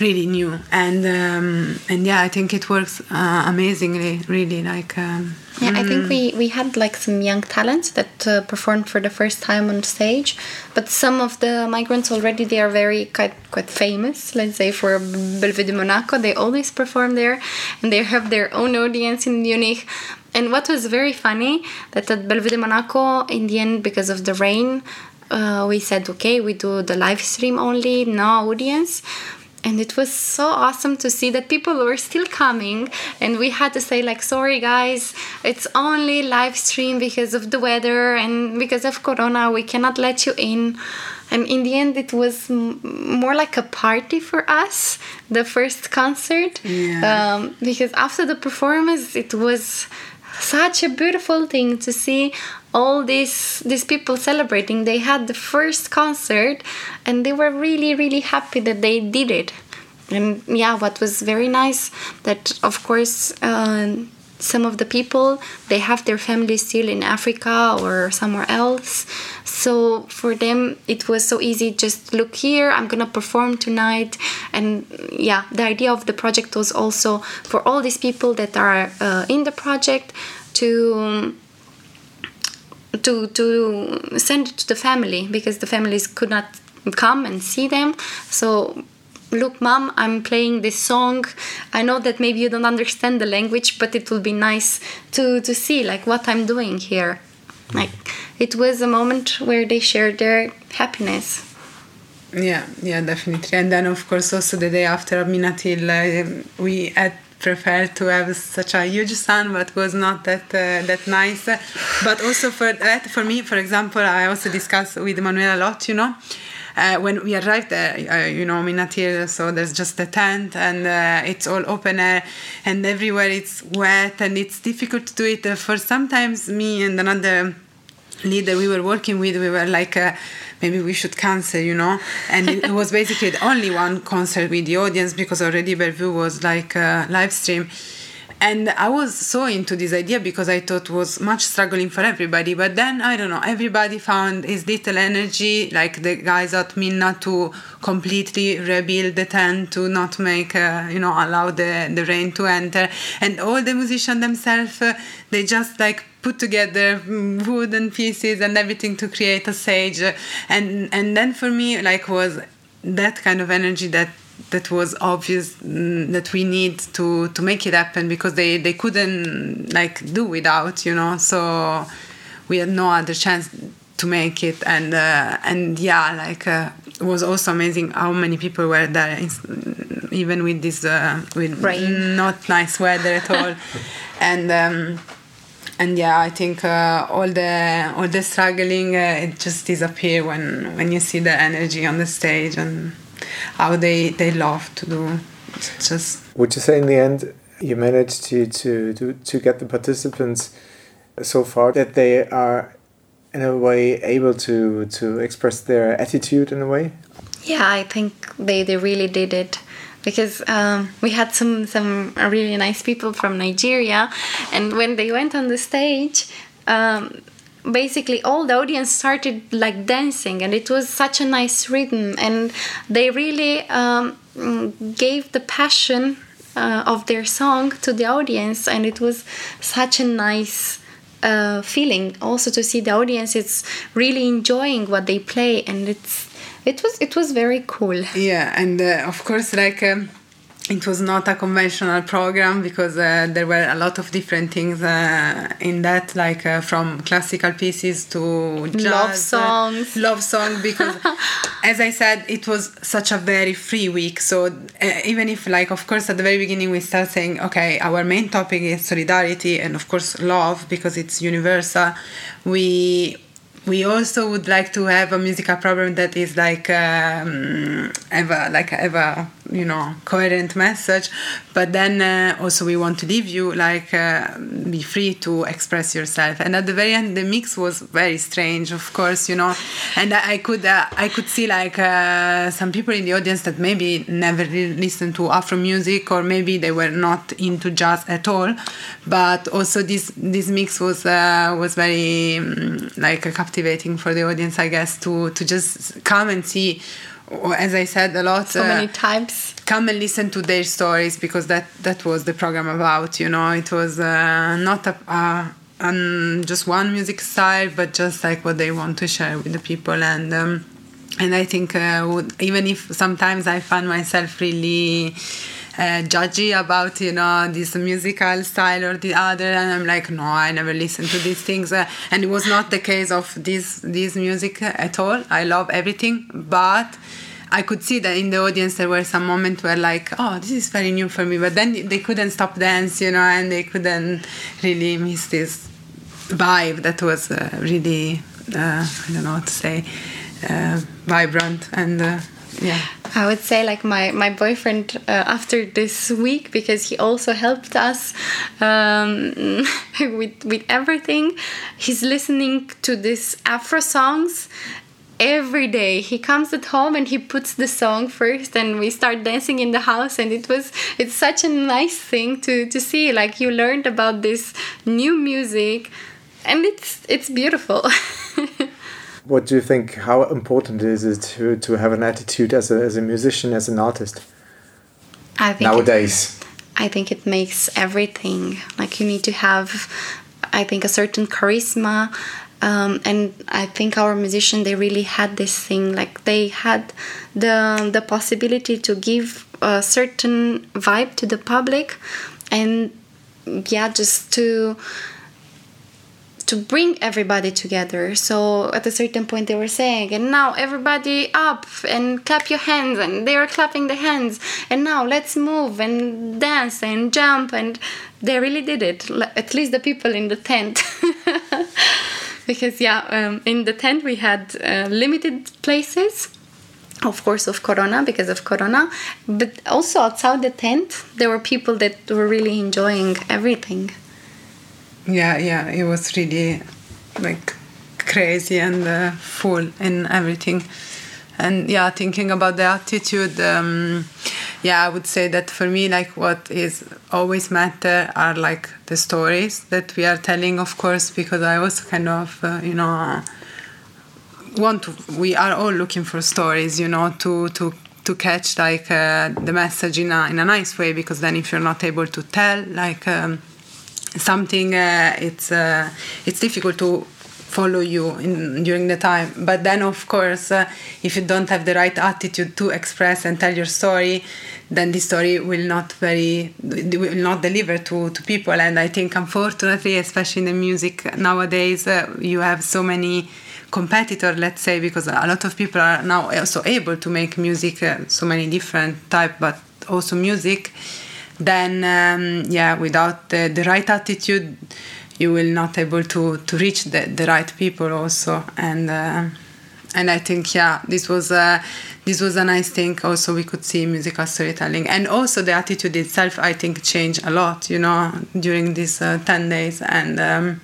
really new. And um, and yeah I think it works uh, amazingly really like um, yeah I think we we had like some young talents that uh, performed for the first time on stage but some of the migrants already they are very quite quite famous. Let's say for Bellevue di Monaco they always perform there and they have their own audience in Munich. And what was very funny that at Bellevue di Monaco in the end because of the rain uh, we said okay we do the live stream only no audience and it was so awesome to see that people were still coming. And we had to say like sorry guys it's only live stream because of the weather and because of corona. We cannot let you in. And in the end it was more like a party for us the first concert. Yeah. um, because after the performance it was such a beautiful thing to see all these these people celebrating they had the first concert and they were really really happy that they did it. And yeah what was very nice that of course uh, some of the people they have their families still in africa or somewhere else. So for them it was so easy just look here i'm gonna perform tonight. And yeah the idea of the project was also for all these people that are uh, in the project to to to send it to the family because the families could not come and see them. So look mom i'm playing this song. I know that maybe you don't understand the language but it will be nice to to see like what i'm doing here. Like it was a moment where they shared their happiness. Yeah yeah definitely. And then of course also the day after Minatil uh, we had preferred to have such a huge sun but was not that uh, that nice but also for that for me for example i also discussed with Manuel a lot you know uh, when we arrived there, uh, you know, Minatil, so there's just a tent and uh, it's all open air and everywhere it's wet and it's difficult to do it. For sometimes me and another leader we were working with, we were like, uh, maybe we should cancel, you know. And it was basically the only one concert with the audience because already Bellevue was like a live stream. And i was so into this idea because i thought was much struggling for everybody. But then i don't know everybody found his little energy. Like the guys at minna to completely rebuild the tent to not make uh, you know allow the, the rain to enter. And all the musicians themselves uh, they just like put together wooden pieces and everything to create a sage. And and then for me like was that kind of energy that that was obvious mm, that we need to to make it happen because they they couldn't like do without you know? So we had no other chance to make it. And uh, and yeah like uh, it was also amazing how many people were there. Even with this uh, with Rain. not nice weather at all. And um, and yeah I think uh, all the all the struggling uh, it just disappear when when you see the energy on the stage and how they they love to do. It's just would you say in the end you managed to to to, to get the participants so far that they are in a way able to to express their attitude in a way? Yeah i think they they really did it because um, we had some some really nice people from nigeria. And when they went on the stage um, basically all the audience started like dancing. And it was such a nice rhythm. And they really um, gave the passion uh, of their song to the audience. And it was such a nice uh, feeling also to see the audience. It's really enjoying what they play. And it's it was it was very cool yeah and uh, of course like um, it was not a conventional program because uh, there were a lot of different things uh, in that, like uh, from classical pieces to jazz, love songs. love song. Because, as I said, it was such a very free week. So uh, even if, like, of course, at the very beginning we start saying, okay, our main topic is solidarity and of course love because it's universal. We we also would like to have a musical program that is like um, ever like ever you know coherent message. But then uh, also we want to leave you like uh, be free to express yourself. And at the very end the mix was very strange of course you know. And i could uh, i could see like uh, some people in the audience that maybe never really listened to afro music or maybe they were not into jazz at all. But also this this mix was uh, was very um, like captivating for the audience i guess to to just come and see as I said a lot. So uh, many times. Come and listen to their stories because that that was the program about. You know, it was uh, not a, a um, just one music style, but just like what they want to share with the people and. Um, and I think uh, even if sometimes I find myself really uh, judgy about you know this musical style or the other and i'm like no i never listen to these things. Uh, and it was not the case of this this music at all. I love everything but I could see that in the audience there were some moments where like, oh, this is very new for me, but then they couldn't stop dance, you know, and they couldn't really miss this vibe that was uh, really, uh, I don't know what to say, uh, vibrant and uh, yeah. I would say like my my boyfriend uh, after this week because he also helped us um, with with everything. He's listening to these Afro songs every day he comes at home and he puts the song first and we start dancing in the house and it was it's such a nice thing to to see like you learned about this new music and it's it's beautiful what do you think how important is it to, to have an attitude as a, as a musician as an artist? I think nowadays. It, I think it makes everything. Like you need to have I think a certain charisma um, and I think our musicians they really had this thing. Like they had the the possibility to give a certain vibe to the public and yeah just to to bring everybody together. So at a certain point, they were saying, and now everybody up and clap your hands, and they were clapping the hands, and now let's move and dance and jump, and they really did it. At least the people in the tent. because yeah, um, in the tent we had uh, limited places of course of corona because of corona but also outside the tent there were people that were really enjoying everything yeah yeah it was really like crazy and uh, full in everything. And yeah thinking about the attitude um, yeah i would say that for me like what is always matter are like the stories that we are telling of course because i also kind of uh, you know want to we are all looking for stories you know to to to catch like uh, the message in a, in a nice way because then if you're not able to tell like um, something uh, it's uh, it's difficult to follow you in, during the time. But then of course uh, if you don't have the right attitude to express and tell your story then the story will not very will not deliver to, to people. And i think unfortunately especially in the music nowadays uh, you have so many competitor let's say because a lot of people are now also able to make music uh, so many different type but also music then um, yeah without the, the right attitude you will not able to to reach the, the right people also. And uh, and I think yeah this was a this was a nice thing also we could see musical storytelling. And also the attitude itself I think changed a lot you know during these uh, 10 days. And um,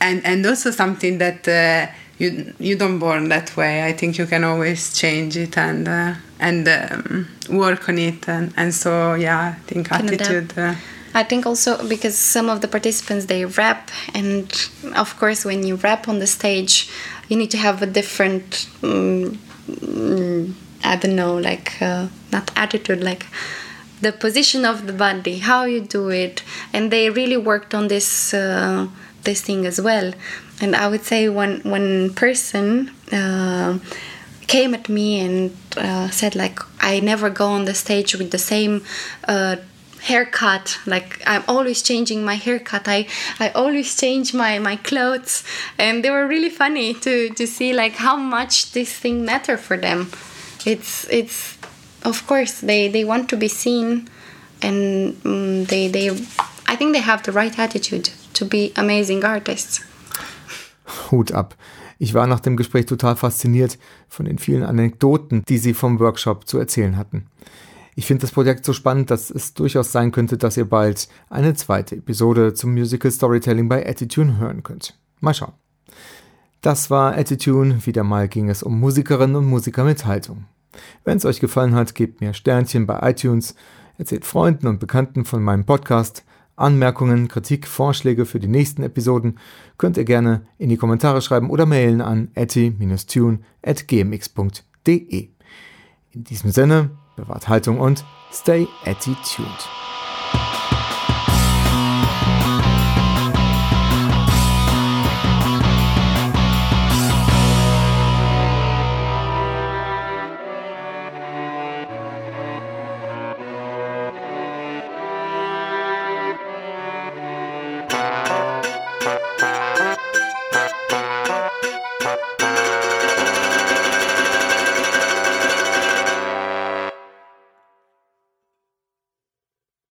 and and also something that uh, you you don't born that way. I think you can always change it and uh, and um, work on it and, and so yeah I think attitude uh, I think also because some of the participants they rap, and of course, when you rap on the stage, you need to have a different, um, I don't know, like uh, not attitude, like the position of the body, how you do it, and they really worked on this this thing as well. And I would say one one person. Uh, came at me and uh, said like I never go on the stage with the same uh, haircut like i'm always changing my haircut i i always change my my clothes and they were really funny to to see like how much this thing matter for them it's it's of course they they want to be seen and um, they they i think they have the right attitude to be amazing artists hut ab Ich war nach dem Gespräch total fasziniert von den vielen Anekdoten, die sie vom Workshop zu erzählen hatten. Ich finde das Projekt so spannend, dass es durchaus sein könnte, dass ihr bald eine zweite Episode zum Musical Storytelling bei Attitude hören könnt. Mal schauen. Das war Attitude. Wieder mal ging es um Musikerinnen und Musiker mit Haltung. Wenn es euch gefallen hat, gebt mir Sternchen bei iTunes, erzählt Freunden und Bekannten von meinem Podcast. Anmerkungen, Kritik, Vorschläge für die nächsten Episoden könnt ihr gerne in die Kommentare schreiben oder mailen an atti-tune.gmx.de. In diesem Sinne, bewahrt Haltung und stay attitude.